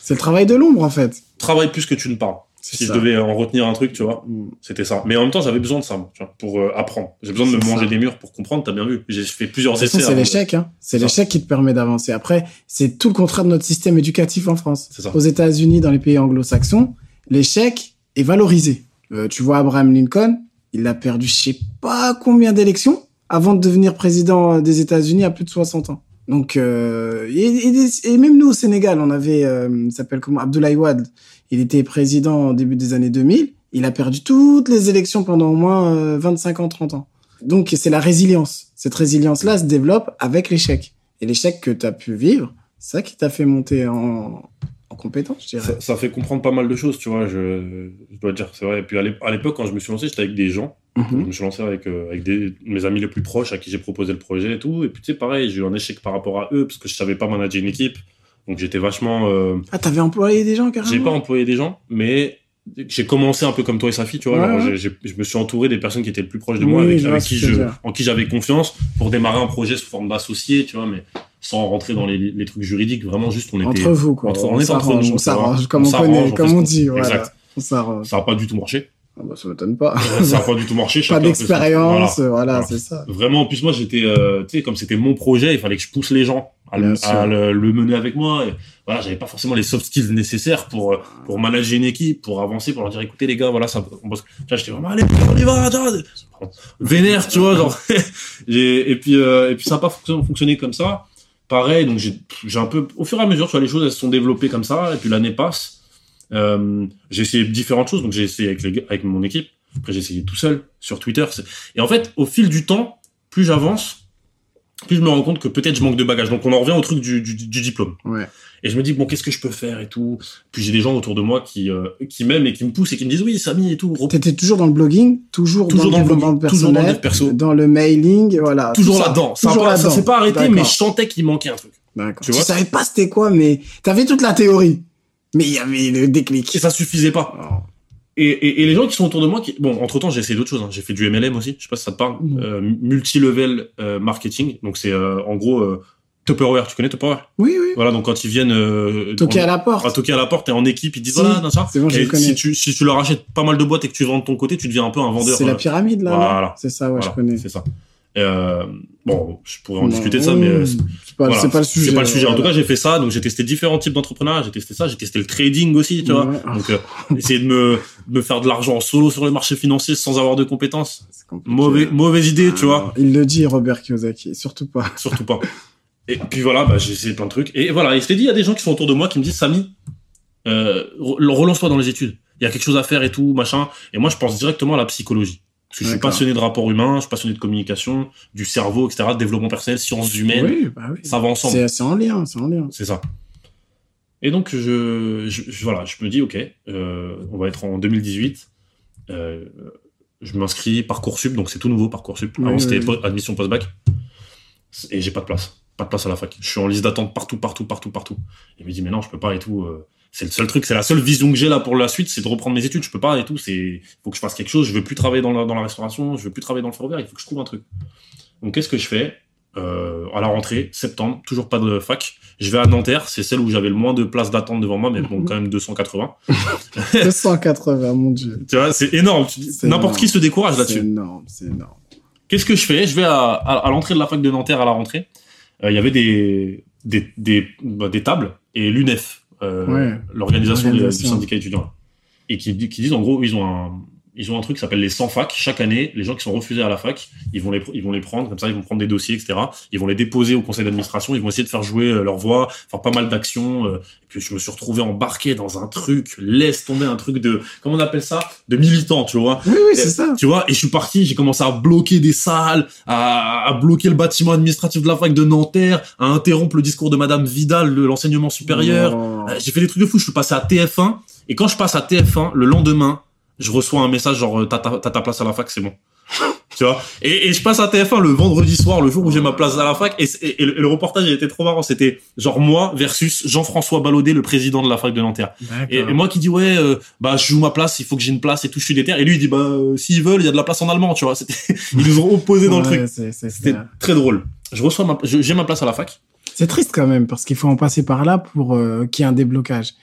C'est le travail de l'ombre, en fait. Travaille plus que tu ne parles. Si ça. je devais en retenir un truc, tu vois, Mm. c'était ça. Mais en même temps, j'avais besoin de ça, tu vois, pour euh, apprendre. J'ai besoin de me manger ça. des murs pour comprendre. T'as bien vu. J'ai fait plusieurs essais. c'est l'échec, hein. C'est l'échec qui te permet d'avancer. Après, c'est tout le contraire de notre système éducatif en France. C'est ça. Aux États-Unis, dans les pays anglo-saxons, l'échec est valorisé. Euh, tu vois, Abraham Lincoln, il a perdu je sais pas combien d'élections avant de devenir président des États-Unis à plus de 60 ans. Donc, euh, et, et des- et même nous au Sénégal, on avait, euh, il s'appelle comment, Abdoulaye Wade. Il était président au début des années 2000. il a perdu toutes les élections pendant au moins euh, 25 ans, 30 ans. Donc c'est la résilience. Cette résilience-là se développe avec l'échec. Et l'échec que tu as pu vivre, c'est ça qui t'a fait monter en, en compétence, je dirais. Ça, ça fait comprendre pas mal de choses, tu vois, je, je dois dire, c'est vrai. Et puis à l'ép- à l'époque, quand je me suis lancé, j'étais avec des gens. Je Mhm. me suis lancé avec, euh, avec des, mes amis les plus proches à qui j'ai proposé le projet et tout. Et puis tu sais, pareil, j'ai eu un échec par rapport à eux parce que je savais pas manager une équipe. Donc j'étais vachement. euh, Ah, t'avais employé des gens carrément J'ai pas employé des gens, mais j'ai commencé un peu comme toi et Safi, tu vois. Ouais, genre, ouais. j'ai- j'ai- je me suis entouré des personnes qui étaient le plus proches de Oui, moi, avec, qui je, dire. en qui j'avais confiance pour démarrer un projet sous forme d'associé, tu vois, mais sans rentrer dans les, les trucs juridiques. Vraiment, juste on était. Entre vous, quoi. entre- on est entre s'arrange, nous, On s'arrange, comme On on, s'arrange, connaît, on comme on dit, voilà. Exact. On s'arrange. Ça a pas du tout marché. Ah bah, ça m'étonne pas. ça a pas du tout marché. pas d'expérience, Voilà. voilà, Voilà. c'est ça. Vraiment, en plus, moi, j'étais, euh, tu sais, comme c'était mon projet, il fallait que je pousse les gens à, le, Bien sûr. à le, le mener avec moi. Et voilà, j'avais pas forcément les soft skills nécessaires pour, euh, pour manager une équipe, pour avancer, pour leur dire, écoutez, les gars, voilà, ça, on bosse. J'étais vraiment, allez, on y va. Vénère, tu vois, genre. Et puis, euh, et puis, ça n'a pas fonctionné, comme ça. Pareil, donc j'ai, un peu, au fur et à mesure, tu vois, les choses, elles se sont développées comme ça, et puis l'année passe. Euh, j'ai essayé différentes choses, donc j'ai essayé avec, les avec mon équipe. Après, j'ai essayé tout seul sur Twitter. Et en fait, au fil du temps, plus j'avance, plus je me rends compte que peut-être je manque de bagage. Donc on en revient au truc du, du, du diplôme. Ouais. Et je me dis, bon, qu'est-ce que je peux faire et tout. Puis j'ai des gens autour de moi qui, euh, qui m'aiment et qui me poussent et qui me disent, oui, Samy et tout. T'étais toujours dans le blogging, toujours, Toujours dans, dans le blogging, toujours dans le perso. dans le mailing, voilà. Toujours là-dedans. Ça, s'est pas arrêté, mais je sentais qu'il manquait un truc. Tu Tu, vois savais pas c'était quoi, mais t'avais toute la théorie. Mais il y avait le déclic. Et ça suffisait pas. Alors, Et, et, et les gens qui sont autour de moi, qui... bon, entre temps, j'ai essayé d'autres choses. hein. J'ai fait du MLM aussi. Je sais pas si ça te parle. Non. Euh, multi-level euh, marketing. Donc c'est euh, en gros euh, Tupperware. Tu connais Tupperware? Oui, oui. Voilà. Donc quand ils viennent euh, Toquer en- à la porte. à toquer à la porte, t'es en équipe, ils disent Si, voilà, dans ça. c'est bon, je Et connais. si tu si tu leur achètes pas mal de boîtes et que tu vends de ton côté, tu deviens un peu un vendeur. C'est la euh, pyramide, là. Voilà. C'est ça, ouais, voilà, je connais. C'est ça. Euh, bon, je pourrais en Non, discuter de ça, mais euh, c'est pas, voilà, pas le sujet. C'est pas le sujet. En tout cas, j'ai fait ça. Donc, j'ai testé différents types d'entrepreneuriat. J'ai testé ça. J'ai testé le trading aussi, tu vois. Donc, euh, essayer de me, me faire de l'argent en solo sur le marché financier sans avoir de compétences. C'est compliqué. Mauvais, mauvaise idée, tu vois. Ah, Il le dit, Robert Kiyosaki. Surtout pas. Surtout pas. Et puis voilà, bah, j'ai essayé plein de trucs. Et voilà, et je t'ai dit, il y a des gens qui sont autour de moi qui me disent, Samy, euh, re- relance-toi dans les études. Il y a quelque chose à faire et tout, machin. Et moi, je pense directement à la psychologie. Parce que je suis passionné de rapport humain, je suis passionné de communication, du cerveau, etc., de développement personnel, sciences humaines. Oui, bah oui. Ça va ensemble. C'est en lien, c'est en lien. C'est ça. Et donc, je, je, je- voilà, je me dis, OK, euh, on va être en 2018. Euh, je m'inscris Parcoursup, donc c'est tout nouveau Parcoursup. Avant, oui, c'était po- admission post-bac. Et j'ai pas de place. Pas de place à la fac. Je suis en liste d'attente partout, partout, partout, partout. Et je me dis, mais non, je peux pas et tout. euh, c'est le seul truc, c'est la seule vision que j'ai là pour la suite, c'est de reprendre mes études. Je peux pas et tout. C'est, faut que je fasse quelque chose. Je veux plus travailler dans la, dans la restauration. Je veux plus travailler dans le ferroviaire. Il faut que je trouve un truc. Donc, qu'est-ce que je fais? Euh, à la rentrée, septembre, toujours pas de fac. Je vais à Nanterre, c'est celle où j'avais le moins de places d'attente devant moi, mais bon, Mhm. quand même 280. 280, mon dieu. Tu vois, c'est énorme. C'est N'importe qui se décourage C'est là-dessus. énorme, c'est énorme. Qu'est-ce que je fais? Je vais à, à, à l'entrée de la fac de Nanterre à la rentrée. Euh, Il y avait des, des, des, bah, des tables et l'UNEF, Ouais. l'organisation du syndicat étudiant, et qui, qui disent en gros, ils ont un, ils ont un truc qui s'appelle les 100 facs. Chaque année, les gens qui sont refusés à la fac, ils vont les, ils vont les prendre, comme ça, ils vont prendre des dossiers, etc. Ils vont les déposer au conseil d'administration, ils vont essayer de faire jouer euh, leur voix, faire pas mal d'actions. euh, et puis je me suis retrouvé embarqué dans un truc, laisse tomber un truc de, comment on appelle ça? De militant, tu vois? Oui, oui, c'est ça. tu vois, et je suis parti, j'ai commencé à bloquer des salles, à, à bloquer le bâtiment administratif de la fac de Nanterre, à interrompre le discours de Madame Vidal de l'enseignement supérieur. Oh. Euh, J'ai fait des trucs de fou, je suis passé à TF1, et quand je passe à TF1, le lendemain, je reçois un message genre, euh, t'as ta, t'as ta place à la fac, c'est bon. tu vois? Et, et je passe à TF1 le vendredi soir, le jour où j'ai ma place à la fac, et, et- et le, reportage il était trop marrant, c'était genre moi versus Jean-François Ballaudet, le président de la fac de Nanterre. Et, moi qui dis ouais euh, bah je joue ma place il faut que j'ai une place et tout je suis déter. Et lui il dit bah euh, s'ils veulent il y a de la place en allemand tu vois. Ils nous ont opposé dans le truc. c'était très drôle. Je reçois ma j'ai ma place à la fac. C'est triste quand même parce qu'il faut en passer par là pour euh, qu'il y ait un déblocage.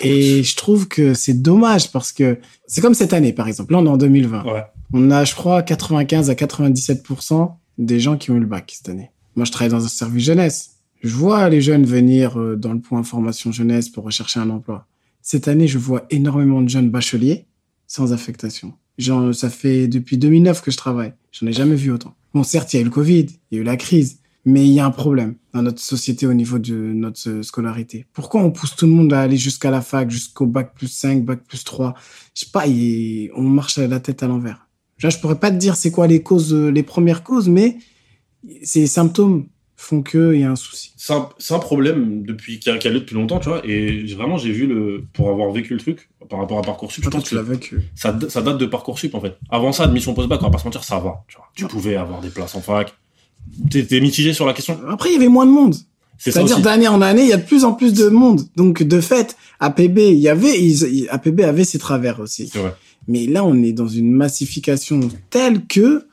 Et je trouve que c'est dommage parce que c'est comme cette année par exemple. Là on est en 2020. ouais On a je crois 95 à 97% des gens qui ont eu le bac cette année. Moi je travaille dans un service jeunesse. Je vois les jeunes venir euh, dans le point formation jeunesse pour rechercher un emploi. Cette année je vois énormément de jeunes bacheliers sans affectation. Genre, ça fait depuis 2009 que je travaille. J'en ai jamais vu autant. Bon, certes, il y a eu le Covid, il y a eu la crise, Mais il y a un problème dans notre société au niveau de notre scolarité. Pourquoi on pousse tout le monde à aller jusqu'à la fac, jusqu'au bac plus 5, bac plus 3 Je sais pas, on marche la tête à l'envers. Je je pourrais pas te dire c'est quoi les causes, les premières causes, mais ces symptômes font qu'il y a un souci. C'est un, problème depuis qui a, qui depuis longtemps, tu vois. Et vraiment, j'ai vu le pour avoir vécu le truc par rapport à parcoursup. pense tu l'as vécu. Ça, ça, date de parcoursup en fait. Avant ça, admission post-bac, on va pas se mentir, ça va. Tu, vois. tu pouvais avoir des places en fac. T'es mitigé sur la question. Après, il y avait moins de monde. C'est-à-dire d'année en année, il y a de plus en plus de monde. Donc de fait, APB, il y avait, APB avait ses travers aussi. Vrai. Mais là, on est dans une massification telle que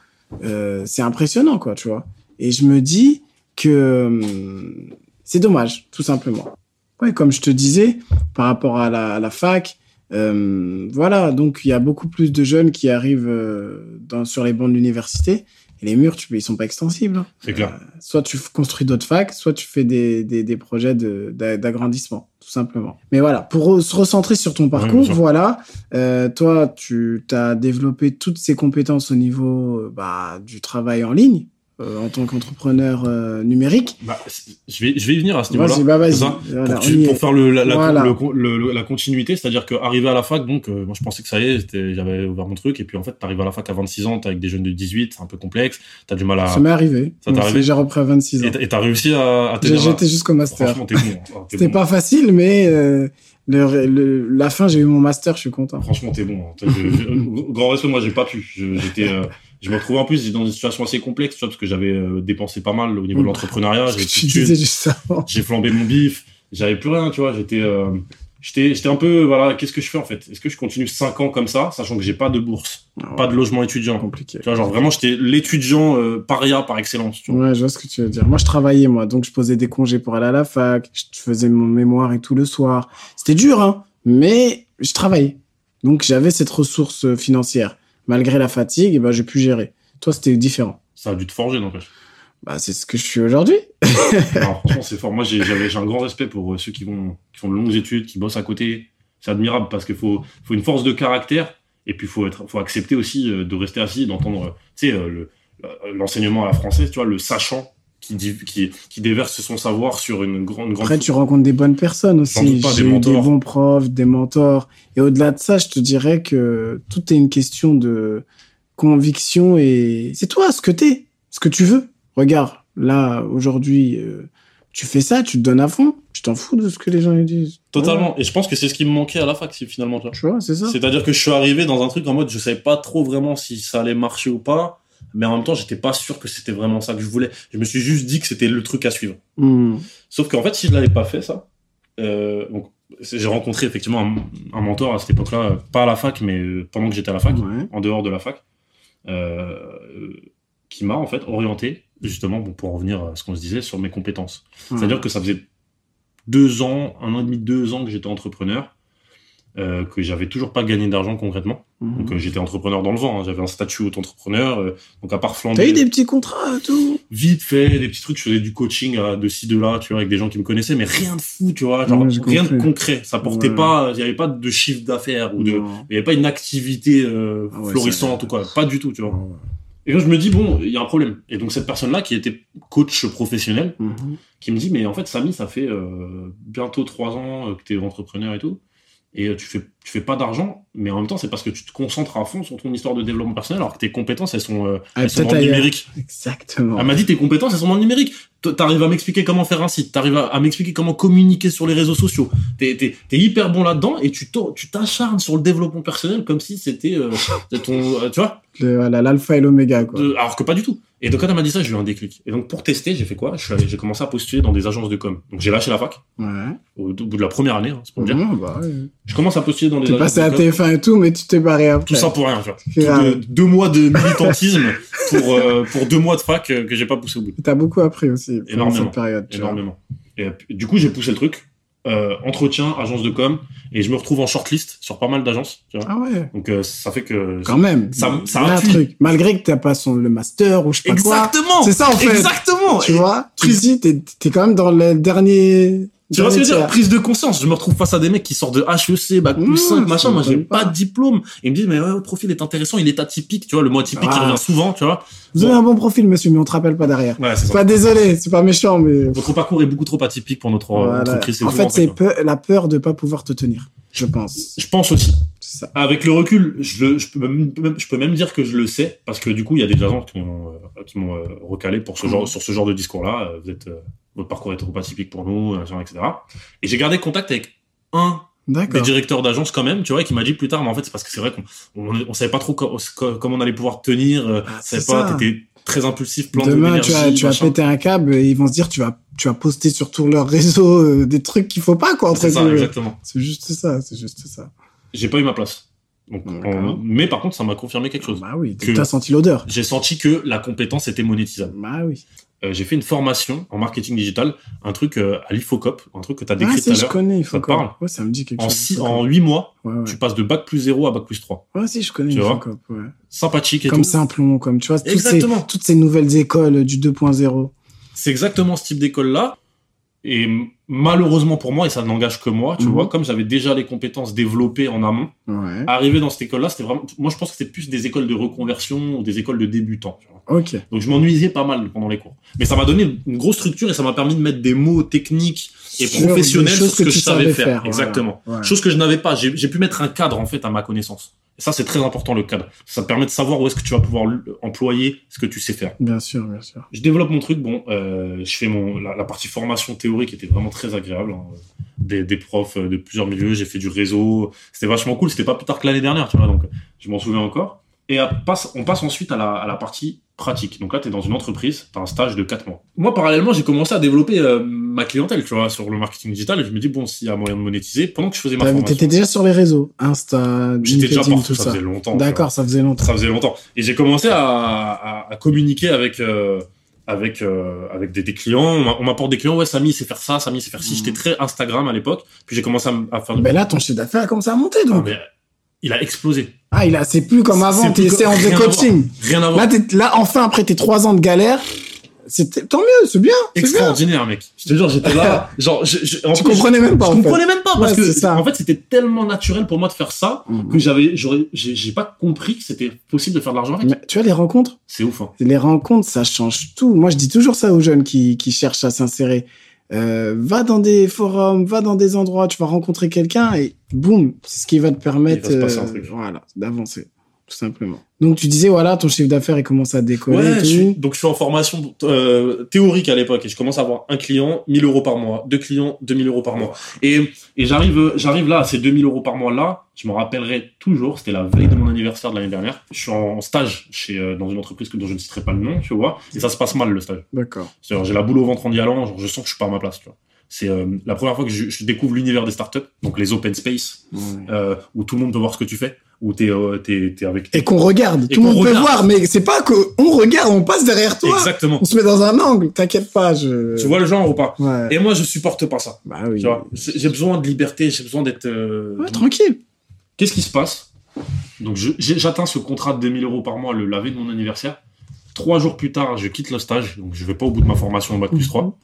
euh, c'est impressionnant, quoi, tu vois. Et je me dis, que hum, c'est dommage, tout simplement. Ouais, comme je te disais, par rapport à la, fac, euh, voilà, donc il y a beaucoup plus de jeunes qui arrivent euh, dans, sur les bancs de l'université. Et les murs, tu, ils sont pas extensibles. Hein. C'est clair. Euh, soit tu construis d'autres facs, soit tu fais des, des, des projets d'agrandissement, tout simplement. Mais voilà, pour se recentrer sur ton parcours, voilà, euh, toi, tu as développé toutes ces compétences au niveau bah, du travail en ligne. Euh, en tant qu'entrepreneur euh, numérique. Bah, je vais je vais y venir à ce niveau-là. Bah, pour, faire le, la, la, continuité, c'est-à-dire qu'arriver à la fac, donc euh, moi je pensais que ça y est, j'avais ouvert mon truc et puis en fait t'arrives à la fac à 26 ans, t'es avec des jeunes de 18, c'est un peu complexe, t'as du mal à. Ça m'est arrivé. Ça t'est arrivé. J'ai repris à 26 ans. Et t'as réussi à, à J'étais jusqu'au master. Franchement t'es bon. Hein. C'était pas facile, mais le, la fin j'ai eu mon master, je suis content. Franchement t'es bon. Hein. grand respect, moi j'ai pas pu. J'étais je me retrouvais en plus dans une situation assez complexe, tu vois, parce que j'avais euh, dépensé pas mal au niveau de l'entrepreneuriat. J'ai flambé mon bif, j'avais plus rien, tu vois. J'étais, euh, j'étais, j'étais un peu, voilà, qu'est-ce que je fais en fait? Est-ce que je continue 5 ans comme ça, sachant que j'ai pas de bourse, pas de logement étudiant? Compliqué. Tu vois, genre vraiment, j'étais l'étudiant euh, paria par excellence. Tu vois. Ouais, je vois ce que tu veux dire. Moi, je travaillais, moi, donc je posais des congés pour aller à la fac, je faisais mon mémoire et tout le soir. C'était dur, hein, mais je travaillais. Donc j'avais cette ressource financière malgré la fatigue, bah, j'ai pu gérer. Toi, c'était différent. Ça a dû te forger, n'empêche. Bah, c'est ce que je suis aujourd'hui. franchement, c'est fort. Moi, j'ai un grand respect pour euh, ceux qui vont, qui font de longues études, qui bossent à côté. C'est admirable parce qu'il faut, faut une force de caractère et puis faut être, faut accepter aussi euh, de rester assis, d'entendre, euh, tu sais, l'enseignement à la française, tu vois, le sachant qui, qui, qui déverse son savoir sur une grande, grande. Après, tu rencontres des bonnes personnes aussi. J'ai eu des bons profs, des mentors. Et au-delà de ça, je te dirais que tout est une question de conviction et c'est toi ce que t'es, ce que tu veux. Regarde, là, aujourd'hui, euh, tu fais ça, tu te donnes à fond. Tu t'en fous de ce que les gens disent. Totalement. Et je pense que c'est ce qui me manquait à la fac, finalement. Tu vois, c'est ça. C'est-à-dire que je suis arrivé dans un truc en mode, je savais pas trop vraiment si ça allait marcher ou pas mais en même temps, j'étais pas sûr que c'était vraiment ça que je voulais. Je me suis juste dit que c'était le truc à suivre. Hmm. Sauf qu'en fait, si je l'avais pas fait, ça, euh, donc, j'ai rencontré effectivement un, mentor à cette époque-là, pas à la fac, mais euh, pendant que j'étais à la fac, en dehors de la fac, euh, qui m'a en fait orienté, justement, pour en revenir à ce qu'on se disait, sur mes compétences. C'est-à-dire que ça faisait deux ans, un an et demi, deux ans que j'étais entrepreneur euh, que j'avais toujours pas gagné d'argent concrètement. Mhm. Donc euh, j'étais entrepreneur dans le vent, hein. j'avais un statut auto-entrepreneur. Euh, donc à part flamber. T'as eu des petits contrats tout? Vite fait, des petits trucs, je faisais du coaching de ci de là, tu vois, avec des gens qui me connaissaient, mais rien de fou, tu vois, genre rien de concret. Ça portait pas, il y avait pas de chiffre d'affaires ou de, il y avait pas une activité ah florissante ou quoi, pas du tout, tu vois. Et donc je me dis bon, il y a un problème. Et donc cette personne-là qui était coach professionnel, mhm. qui me dit mais en fait Samy, ça fait bientôt trois ans que tu es entrepreneur et tout et euh, tu fais tu fais pas d'argent mais en même temps c'est parce que tu te concentres à fond sur ton histoire de développement personnel alors que tes compétences elles sont euh, elles sont dans le numérique. Exactement. Elle m'a dit tes compétences elles sont dans le numérique t'arrives à m'expliquer comment faire un site t'arrives à, à m'expliquer comment communiquer sur les réseaux sociaux t'es t'es hyper bon là dedans et tu t'acharnes sur le développement personnel comme si c'était euh, ton euh, tu vois? L'alpha et l'oméga quoi alors que pas du tout et donc quand elle m'a dit ça, j'ai eu un déclic. Et donc pour tester, j'ai fait quoi? J'ai commencé à postuler dans des agences de com. Donc j'ai lâché la fac. Ouais. Au, bout de la première année, hein, c'est pour dire. Bah, ouais. Je commence à postuler dans des agences passé à TF1 et tout, mais tu t'es barré après. Tout ça pour rien, tu vois. deux mois de militantisme pour euh, pour deux mois de fac que j'ai pas poussé au bout. T'as beaucoup appris aussi. Cette période, énormément. Et du coup, j'ai poussé le truc euh, entretien, agence de com, et je me retrouve en shortlist sur pas mal d'agences. Ah ouais. Donc euh, ça fait que quand même, ça, ça un truc. Malgré que t'as pas son le master ou je sais pas Exactement. C'est ça en fait. Exactement. Tu vois, tu dis t'es es quand même dans le dernier Tu vois ce que je veux dire. Prise de conscience. Je me retrouve face à des mecs qui sortent de HEC, bac plus Mmh, 5, machin. Moi, j'ai pas de diplôme. Ils me disent, mais ouais, votre profil est intéressant, il est atypique. Tu vois, le mot atypique qui Ah. revient souvent, tu vois. Vous avez un bon profil, monsieur, mais on te rappelle pas derrière. Ouais, c'est. Pas désolé, c'est pas méchant, mais. Votre parcours est beaucoup trop atypique pour notre entreprise. En tout, fait, c'est la peur de pas pouvoir te tenir, je pense. Je pense aussi. Ça. Avec le recul, je, le- je, peux même, même- je peux même dire que je le sais, parce que du coup, il y a des agents qui m'ont euh, euh, recalé pour ce Mhm. genre, sur ce genre de discours-là. Euh, Vous êtes, euh, votre parcours est trop atypique pour nous, euh, etc. Et j'ai gardé contact avec un des directeurs d'agence quand même, tu vois, et qui m'a dit plus tard, mais en fait, c'est parce que c'est vrai qu'on on, on savait pas trop co- co- comment on allait pouvoir tenir, euh, Ah, savait pas, t'étais très impulsif, plein de Demain, tu vas, tu vas péter un câble et ils vont se dire, tu vas, tu vas poster sur tout leur réseau euh, des trucs qu'il faut pas, quoi, entre C'est exactement. C'est juste ça, c'est juste ça. J'ai pas eu ma place. Donc, on- mais par contre, ça m'a confirmé quelque chose. Bah oui, t'as senti l'odeur. J'ai senti que la compétence était monétisable. Bah oui. Euh, j'ai fait une formation en marketing digital, un truc euh, à l'IFOCOP, un truc que tu as Ah, décrit tout si, je connais, faut Ça te parle Ouais, ça me dit quelque En, chose. six, en 8 mois, Ouais, ouais. tu passes de bac plus 0 à bac plus 3. Ouais, si, je connais Infocop, ouais. Sympathique et Comme tout. Simplon, comme, tu vois, toutes ces, Exactement. toutes ces nouvelles écoles du 2.0. C'est exactement ce type d'école-là. Et malheureusement pour moi, et ça n'engage que moi, tu Mhm. vois, comme j'avais déjà les compétences développées en amont, Ouais. arriver dans cette école-là, c'était vraiment. Moi, je pense que c'était plus des écoles de reconversion ou des écoles de débutants. tu vois. Ok. Donc, je m'ennuyais pas mal pendant les cours. Mais ça m'a donné une grosse structure et ça m'a permis de mettre des mots techniques et Sur professionnels sur ce que, que je savais faire. voilà. Exactement. Ouais. Chose que je n'avais pas. J'ai pu mettre un cadre, en fait, à ma connaissance. Et ça, c'est très important, le cadre. Ça te permet de savoir où est-ce que tu vas pouvoir employer ce que tu sais faire. Bien sûr, bien sûr. Je développe mon truc. Bon, euh, je fais mon la, la partie formation théorique était vraiment très agréable. hein. Des, des profs euh, de plusieurs milieux. J'ai fait du réseau. C'était vachement cool. C'était pas plus tard que l'année dernière, tu vois. Donc, je m'en souviens encore. Et passe, on passe ensuite à la, à la partie pratique. Donc là, tu es dans une entreprise, tu as un stage de 4 mois. Moi, parallèlement, j'ai commencé à développer euh, ma clientèle, tu vois, sur le marketing digital. Et je me dis, bon, s'il y a moyen de monétiser, pendant que je faisais ma formation, T'étais déjà sur les réseaux, Insta, j'étais déjà LinkedIn, partout, tout ça ça. faisait longtemps. D'accord, ça faisait longtemps. Ça faisait longtemps. Et j'ai commencé à, à, à communiquer avec euh, avec euh, avec des, des clients. On m'a- On m'apporte des clients. Ouais, Samy, c'est faire ça. Samy, c'est faire ci. Mhm. J'étais très Instagram à l'époque. Puis j'ai commencé à, à faire. Ben là, ton chiffre d'affaires a commencé à monter, Ah, donc. mais il a explosé. Ah, il a, c'est plus comme avant, C'est t'es séance de rien à coaching. Rien à voir. Là, là, enfin, après tes trois ans de galère, c'était, tant mieux, c'est bien. Extraordinaire, mec. Je te jure, j'étais là. genre, je, je, en Tu plus, comprenais même pas, Je en fait. comprenais même pas parce Ouais, que ça. en fait c'était tellement naturel pour moi de faire ça Mhm. que j'avais j'aurais j'ai j'ai pas compris que c'était possible de faire de l'argent avec. Mais tu vois, les rencontres, C'est ouf. Hein. les rencontres, ça change tout. Moi, je dis toujours ça aux jeunes qui, qui cherchent à s'insérer. Euh, va dans des forums, va dans des endroits, tu vas rencontrer quelqu'un et boum, c'est ce qui va te permettre, va euh, voilà, d'avancer, tout simplement. Donc tu disais voilà, ton chiffre d'affaires il commence à décoller. et Ouais, je tout. suis- donc je suis en formation euh, théorique à l'époque et je commence à avoir un client, 1000 euros par mois, deux clients, 2000 euros par mois. Et, et j'arrive, j'arrive là à ces 2000 euros par mois là, je me rappellerai toujours, c'était la veille de mon anniversaire de l'année dernière. Je suis en stage chez, euh, dans une entreprise que, dont je ne citerai pas le nom, tu vois, et ça se passe mal le stage. D'accord. C'est-à-dire, j'ai la boule au ventre en y allant, genre, je sens que je suis pas à ma place, tu vois. C'est euh, la première fois que je, je découvre l'univers des startups, donc les open space, euh, où tout le monde peut voir ce que tu fais, où t'es euh, t'es t'es avec. Et qu'on regarde, Et tout le qu'on monde peut voir, mais c'est pas que on regarde, on passe derrière toi. Exactement. On se met dans un angle, t'inquiète pas, je. Tu vois le genre ou pas? Ouais. Et moi, je supporte pas ça. Bah oui. Tu vois, j'ai besoin de liberté, j'ai besoin d'être. euh, Ouais, tranquille. Qu'est-ce qui se passe? Donc, j'atteins ce contrat de 2000 euros par mois le lavé de mon anniversaire. Trois jours plus tard, je quitte le stage, donc je vais pas au bout de ma formation au bac plus 3.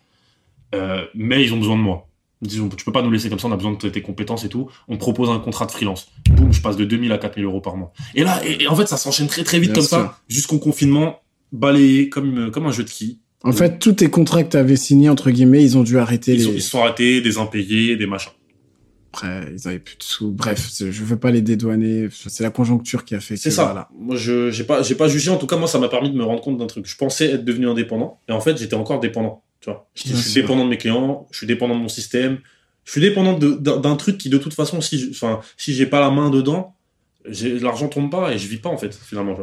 Euh, mais ils ont besoin de moi. Disent, tu peux pas nous laisser comme ça, on a besoin de tes compétences et tout. On propose un contrat de freelance. Boum, je passe de 2000 à 4000 euros par mois. Et là, et, et en fait, ça s'enchaîne très très vite Bien comme sûr. ça, jusqu'au confinement, balayé comme, comme un jeu de qui. En fait, tous tes contrats que t'avais signés, entre guillemets, ils ont dû arrêter Ils, les. sont, ils sont arrêtés, des impayés, des machins. Après, ils avaient plus de sous. Bref, je veux pas les dédouaner. C'est la conjoncture qui a fait. C'est ça. Voilà. Moi, je j'ai pas j'ai pas jugé. En tout cas, moi, ça m'a permis de me rendre compte d'un truc. Je pensais être devenu indépendant, et en fait, j'étais encore dépendant. Tu vois, je, suis dépendant de mes clients, je suis dépendant de mon système, je suis dépendant d'un truc qui, de toute façon, si, je- enfin, si j'ai pas la main dedans, l'argent tombe pas et je vis pas en fait finalement.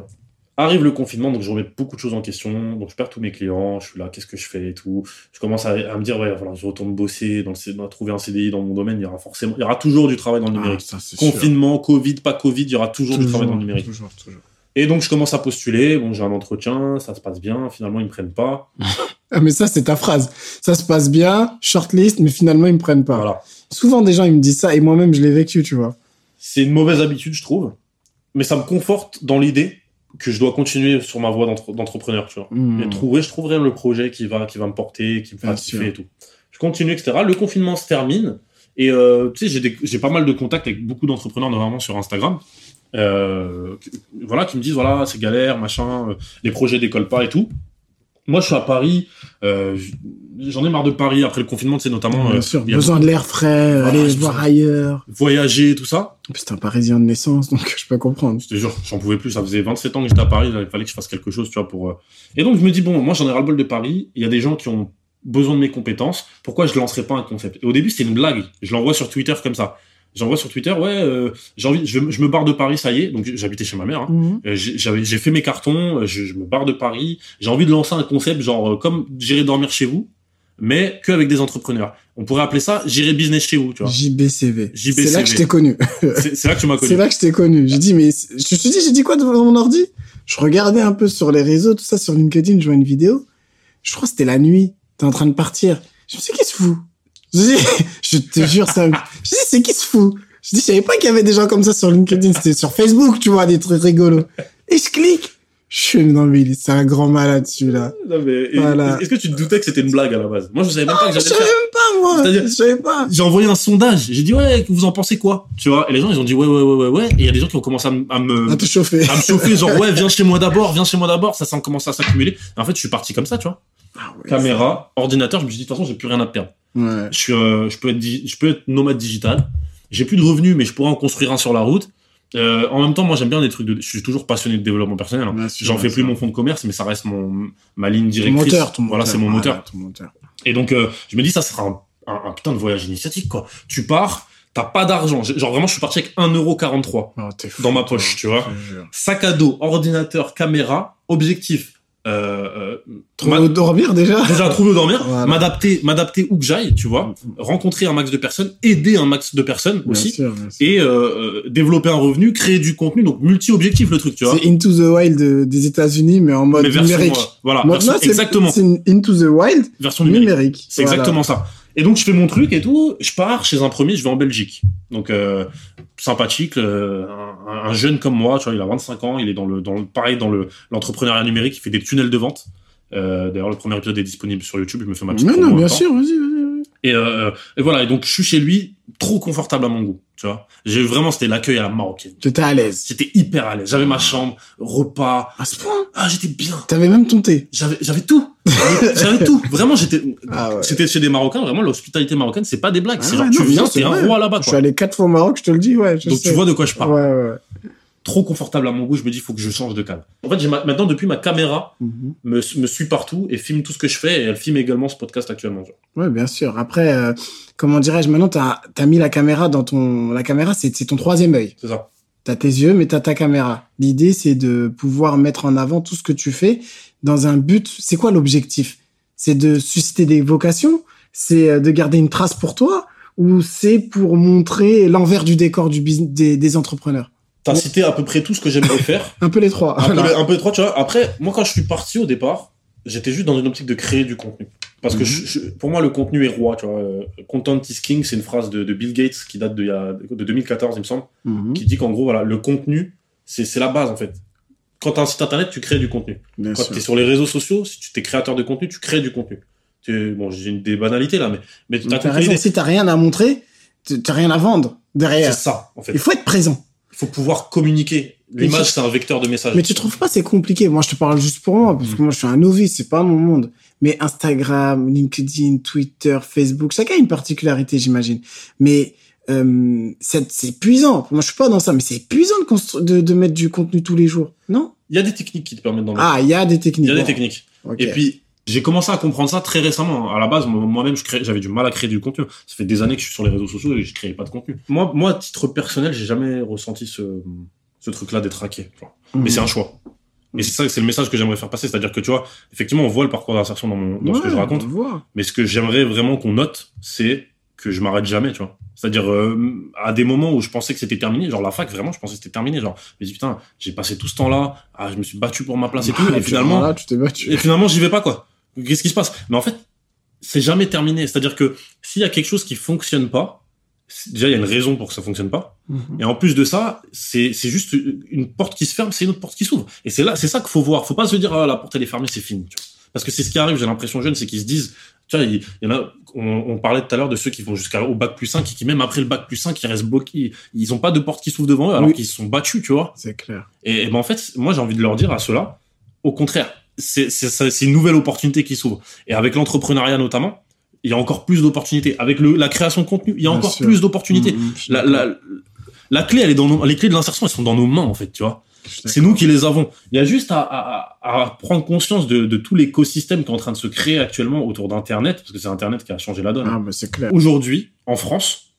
Arrive le confinement, donc je remets beaucoup de choses en question, donc je perds tous mes clients, je suis là, qu'est-ce que je fais et tout. Je commence à, à me dire, ouais, voilà, je retourne bosser, dans le, trouver un CDI dans mon domaine, il y aura forcément, il y aura toujours du travail dans le Ah, numérique. ça, c'est sûr. Confinement, Covid, pas Covid, il y aura toujours, du travail dans le numérique. Toujours, toujours. Et donc je commence à postuler, bon j'ai un entretien, ça se passe bien, finalement ils me prennent pas. Ah, mais ça, c'est ta phrase. Ça se passe bien, shortlist, mais finalement, ils me prennent pas. Voilà. Souvent, des gens, ils me disent ça, et moi-même, je l'ai vécu, tu vois. C'est une mauvaise habitude je trouve, mais ça me conforte dans l'idée que je dois continuer sur ma voie d'entre- d'entrepreneur, tu vois. Hmm. Et trouver, je trouverai le projet qui va, qui va me porter, qui me fera kiffer et tout. je continue, etc. Le confinement se termine. Et euh, tu sais, j'ai pas mal de contacts avec beaucoup d'entrepreneurs, notamment sur Instagram. Euh, qui- voilà, qui me disent voilà, c'est galère, machin, euh, les projets décollent pas et tout. Moi, je suis à Paris. euh, J'en ai marre de Paris après le confinement, sais, notamment Bien sûr, besoin de l'air frais, Voilà, aller c'est voir ailleurs. voyager, tout ça. T'es un Parisien de naissance, donc je peux comprendre. Je te jure, j'en pouvais plus. Ça faisait 27 ans que j'étais à Paris. Il fallait que je fasse quelque chose, tu vois, pour. Et donc, je me dis, bon, moi, j'en ai ras-le-bol de Paris. Il y a des gens qui ont besoin de mes compétences. Pourquoi je lancerais pas un concept? Et au début, c'était une blague. Je l'envoie sur Twitter comme ça. J'envoie sur Twitter, ouais, euh, j'ai envie, je, je me barre de Paris, ça y est. Donc, j'habitais chez ma mère. hein. Euh, J'ai j'avais- j'ai fait mes cartons, euh, je, je me barre de Paris. J'ai envie de lancer un concept genre euh, comme j'irai dormir chez vous, mais que avec des entrepreneurs. On pourrait appeler ça j'irai business chez vous, tu vois. JBCV. JBCV. C'est là que je t'ai connu. C'est là que tu m'as connu. C'est là que je t'ai connu. J'ai dit, mais je me suis dit, j'ai dit quoi devant mon ordi? Je regardais un peu sur les réseaux, tout ça, sur LinkedIn, je vois une vidéo. Je crois que c'était la nuit. T'es en train de partir. Je me suis dit, qui se fout Je je te jure, ça. Je dis, c'est qui se fout Je dis, je savais pas qu'il y avait des gens comme ça sur LinkedIn. C'était sur Facebook, tu vois, des trucs rigolos. Et je clique. Je suis non mais c'est un grand malade celui-là. Non, mais, Voilà. Est-ce que tu te doutais que c'était une blague à la base? Moi, je savais même pas que Je j'allais le savais faire. même pas moi. C'est-à-dire- Je savais pas. J'ai envoyé un sondage. J'ai dit ouais, vous en pensez quoi? Tu vois? Et les gens, ils ont dit ouais, ouais, ouais, ouais, ouais. Et il y a des gens qui ont commencé à, me- à me À te chauffer. à me chauffer, genre ouais, viens chez moi d'abord, viens chez moi d'abord. Ça, ça commence à s'accumuler. En fait, je suis parti comme ça, tu vois. Ah ouais, Caméra, ordinateur. Je me suis dit de toute façon, j'ai plus rien à perdre. Ouais. Je suis, euh, je peux être, digi- je peux être nomade digital. J'ai plus de revenus, mais je pourrais en construire un sur la route. Euh, en même temps, moi, j'aime bien des trucs de. Je suis toujours passionné de développement personnel. hein. J'en fais plus mon fonds de commerce, mais ça reste mon ma ligne Ton directrice. moteur, ton moteur. Voilà, c'est mon moteur. ton moteur. Et donc, euh, je me dis, ça sera un, un- un putain de voyage initiatique, quoi. Tu pars, t'as pas d'argent. Genre, vraiment, je suis parti avec 1,43€ Oh, dans ma toi. poche, tu vois. Sac à dos, ordinateur, caméra, objectif. Euh, euh, ma- dormir déjà déjà trouver dormir, Voilà. m'adapter, m'adapter où que j'aille, tu vois. Rencontrer un max de personnes, aider un max de personnes Bien aussi. sûr, bien sûr. Et euh, euh, développer un revenu, créer du contenu, donc multi-objectif le truc, tu vois. C'est Into the Wild de- des États-Unis, mais en mode Mais version, numérique. euh, voilà, Moi, version- exactement, C'est une Into the Wild version numérique. numérique. C'est Voilà. exactement ça. Et donc je fais mon truc et tout, je pars chez un premier, je vais en Belgique. Donc euh, sympathique, euh, un, un jeune comme moi, tu vois, il a 25 ans, il est dans le, dans le pareil dans le l'entrepreneuriat numérique, il fait des tunnels de vente. Euh, D'ailleurs, le premier épisode est disponible sur YouTube. Je me fais ma petite Non, non, en bien temps. sûr, vas-y, vas-y. Et, euh, et voilà. Et donc je suis chez lui, trop confortable à mon goût. Tu vois, j'ai vraiment c'était l'accueil à la marocaine. T'étais à l'aise. J'étais hyper à l'aise. J'avais ma chambre, repas. À ce point? Ah, j'étais bien. T'avais même ton thé. J'avais j'avais tout. J'avais tout. Vraiment, j'étais. Ah ouais. C'était chez des Marocains. Vraiment, l'hospitalité marocaine, c'est pas des blagues. Ah c'est ouais, genre non, tu viens, t'es un roi là-bas. Je suis allé quatre fois au Maroc, je te le dis, ouais. Je Donc sais. tu vois de quoi je parle. Ouais, ouais. Trop confortable à mon goût. Je me dis, il faut que je change de cadre. En fait, j'ai ma- maintenant depuis ma caméra Mhm. me, me suit partout et filme tout ce que je fais et elle filme également ce podcast actuellement. tu. Ouais, bien sûr. Après, euh, comment dirais-je, maintenant, t'as as mis la caméra dans ton... La caméra, c'est c'est ton troisième œil. C'est ça. T'as tes yeux, mais t'as ta caméra. L'idée, c'est de pouvoir mettre en avant tout ce que tu fais dans un but. C'est quoi l'objectif? C'est de susciter des vocations? C'est euh, de garder une trace pour toi? Ou c'est pour montrer l'envers du décor du business, des, des entrepreneurs? T'as cité à peu près tout ce que j'aimerais faire. Un peu les trois. un, peu, un peu étroit, tu vois. Après, moi, quand je suis parti au départ, j'étais juste dans une optique de créer du contenu. Parce que Mhm. je- je- pour moi, le contenu est roi, tu vois. Euh, Content is king, c'est une phrase de, de Bill Gates qui date de, il y a, de 2014, il me semble, Mhm, qui dit qu'en gros, voilà, le contenu, c'est c'est la base, en fait. Quand t'as un site internet, tu crées du contenu. bien Quand sûr. tu es sur les réseaux sociaux, si tu es créateur de contenu, tu crées du contenu. Tu- bon, j'ai une- des banalités là, mais, mais T'as compris. Si t'as rien à montrer, t'as rien à vendre C'est derrière. ça, en fait. Il faut être présent. Il faut pouvoir communiquer. L'image, c'est un vecteur de message. Mais tu trouves pas c'est compliqué Moi, je te parle juste pour moi, parce que moi, je suis un novice, c'est pas mon monde. Mais Instagram, LinkedIn, Twitter, Facebook, chacun a une particularité, j'imagine. Mais euh, c'est épuisant. Moi, je suis pas dans ça, mais c'est épuisant de, de, de mettre du contenu tous les jours, non? Il y a des techniques qui te permettent d'en mettre. Ah, il y a des Il techniques. y a des techniques. ok. Et puis, j'ai commencé à comprendre ça très récemment. À la base, moi- moi-même, j'avais du mal à créer du contenu. Ça fait des années que je suis sur les réseaux sociaux et je créais pas de contenu. Moi, moi, à titre personnel, j'ai jamais ressenti ce, ce truc-là d'être hacké. vois. Mais Mhm. c'est un choix. Et c'est ça, c'est le message que j'aimerais faire passer. C'est-à-dire que, tu vois, effectivement, on voit le parcours d'insertion dans, mon, dans ce que je raconte. Mais ce que j'aimerais vraiment qu'on note, c'est que je m'arrête jamais, tu vois. C'est-à-dire, euh, à des moments où je pensais que c'était terminé, genre la fac, vraiment, je pensais que c'était terminé. Genre, je me dis, putain, j'ai passé tout ce temps-là, ah, je me suis battu pour ma place et tout, Ah, et finalement, Là, tu t'es battu. et finalement, j'y vais pas, quoi. Qu'est-ce qui se passe? Mais en fait, c'est jamais terminé. C'est-à-dire que s'il y a quelque chose qui fonctionne pas, déjà, il y a une raison pour que ça fonctionne pas. Mhm. Et en plus de ça, c'est c'est juste une porte qui se ferme, c'est une autre porte qui s'ouvre. Et c'est là, c'est ça qu'il faut voir. Faut pas se dire, ah, la porte, elle est fermée, c'est fini. Tu vois. Parce que c'est ce qui arrive, j'ai l'impression jeune, c'est qu'ils se disent, tu vois, il, y en a, on, parlait tout à l'heure de ceux qui vont jusqu'au bac plus 5 et qui, même après le bac plus 5, ils restent bloqués. Ils ont pas de porte qui s'ouvre devant eux alors qu'ils se sont battus, tu vois. C'est clair. Et, ben, en fait, moi, j'ai envie de leur dire à ceux-là, au contraire, c'est, une nouvelle opportunité qui s'ouvre. Et avec l'entrepreneuriat notamment, il y a encore plus d'opportunités. Avec le, la création de contenu, il y a encore plus d'opportunités. Mmh, la, la, la, clé, elle est dans nos, les clés de l'insertion, elles sont dans nos mains, en fait, tu vois. C'est nous qui les avons. Il y a juste à, à, à prendre conscience de, de tout l'écosystème qui est en train de se créer actuellement autour d'Internet, parce que c'est Internet qui a changé la donne. Ah, mais c'est clair. Aujourd'hui, en France,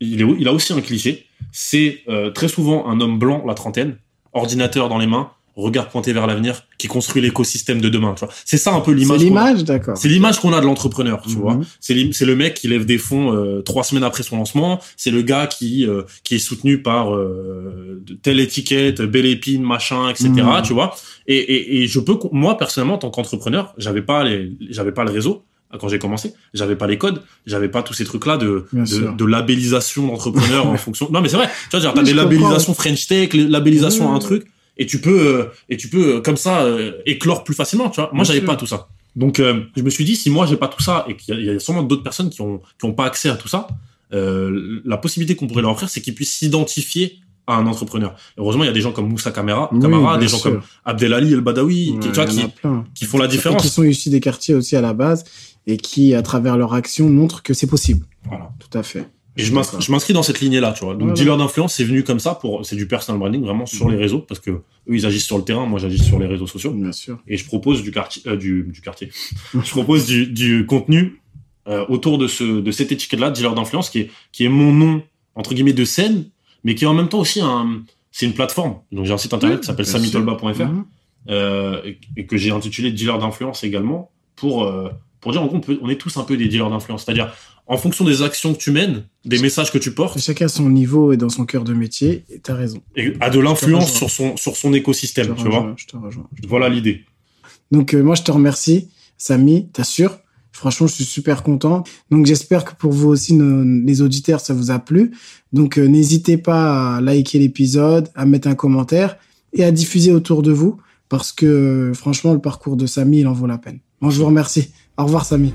il, est, il a aussi un cliché. C'est euh, très souvent un homme blanc, la trentaine, ordinateur dans les mains, regard pointé vers l'avenir, qui construit l'écosystème de demain. Tu vois, c'est ça un peu l'image. C'est l'image, d'accord. C'est l'image qu'on a de l'entrepreneur. Tu vois, mhm. c'est c'est le mec qui lève des fonds euh, trois semaines après son lancement. C'est le gars qui euh, qui est soutenu par euh, telle étiquette, belle épine, machin, etc. Mhm. Tu vois. Et, et, et je peux, moi personnellement, en tant qu'entrepreneur, j'avais pas les, j'avais pas le réseau quand j'ai commencé. J'avais pas les codes, j'avais pas tous ces trucs-là de, de, de, labellisation d'entrepreneur en fonction. Non, mais c'est vrai. Tu vois, t'as des labellisations French Tech, labellisation un truc et tu peux euh, et tu peux euh, comme ça euh, éclore plus facilement tu vois moi j'avais pas tout ça donc je me suis dit si moi j'ai pas tout ça et qu'il y, a sûrement d'autres personnes qui ont qui ont pas accès à tout ça la possibilité qu'on pourrait leur offrir c'est qu'ils puissent s'identifier à un entrepreneur. Heureusement, il y a des gens comme Moussa Camara, Camara, des gens comme Abdelali El Badawi, qui, tu vois, qui, qui, font la différence. Et qui sont issus des quartiers aussi à la base et qui, à travers leur action, montrent que c'est possible. Voilà. Tout à fait. Et je m'inscris dans cette lignée-là, tu vois. Donc, dealer d'influence, c'est venu comme ça pour, c'est du personal branding vraiment sur les réseaux parce que eux, ils agissent sur le terrain, moi, j'agis sur les réseaux sociaux. Bien sûr. Et je propose du quartier, euh, du, du quartier. je propose du, du contenu euh, autour de ce, de cette étiquette-là, dealer d'influence, qui est, qui est mon nom entre guillemets de scène, mais qui est en même temps aussi un, c'est une plateforme. Donc j'ai un site internet qui s'appelle samitolba.fr mhm. euh, et, que j'ai intitulé dealer d'influence également pour pour dire en gros on, peut, on est tous un peu des dealers d'influence, c'est-à-dire en fonction des actions que tu mènes, des messages que tu portes. Chacun à son niveau et dans son cœur de métier, et t'as raison. Et a de l'influence sur son, sur son écosystème, tu vois. Je te rejoins. voilà l'idée. Donc, euh, moi, je te remercie, Samy, t'assures. Franchement, je suis super content. Donc, j'espère que pour vous aussi, les auditeurs, ça vous a plu. Donc, euh, n'hésitez pas à liker l'épisode, à mettre un commentaire et à diffuser autour de vous parce que, franchement, le parcours de Samy, il en vaut la peine. Moi, je vous remercie. Au revoir, Samy.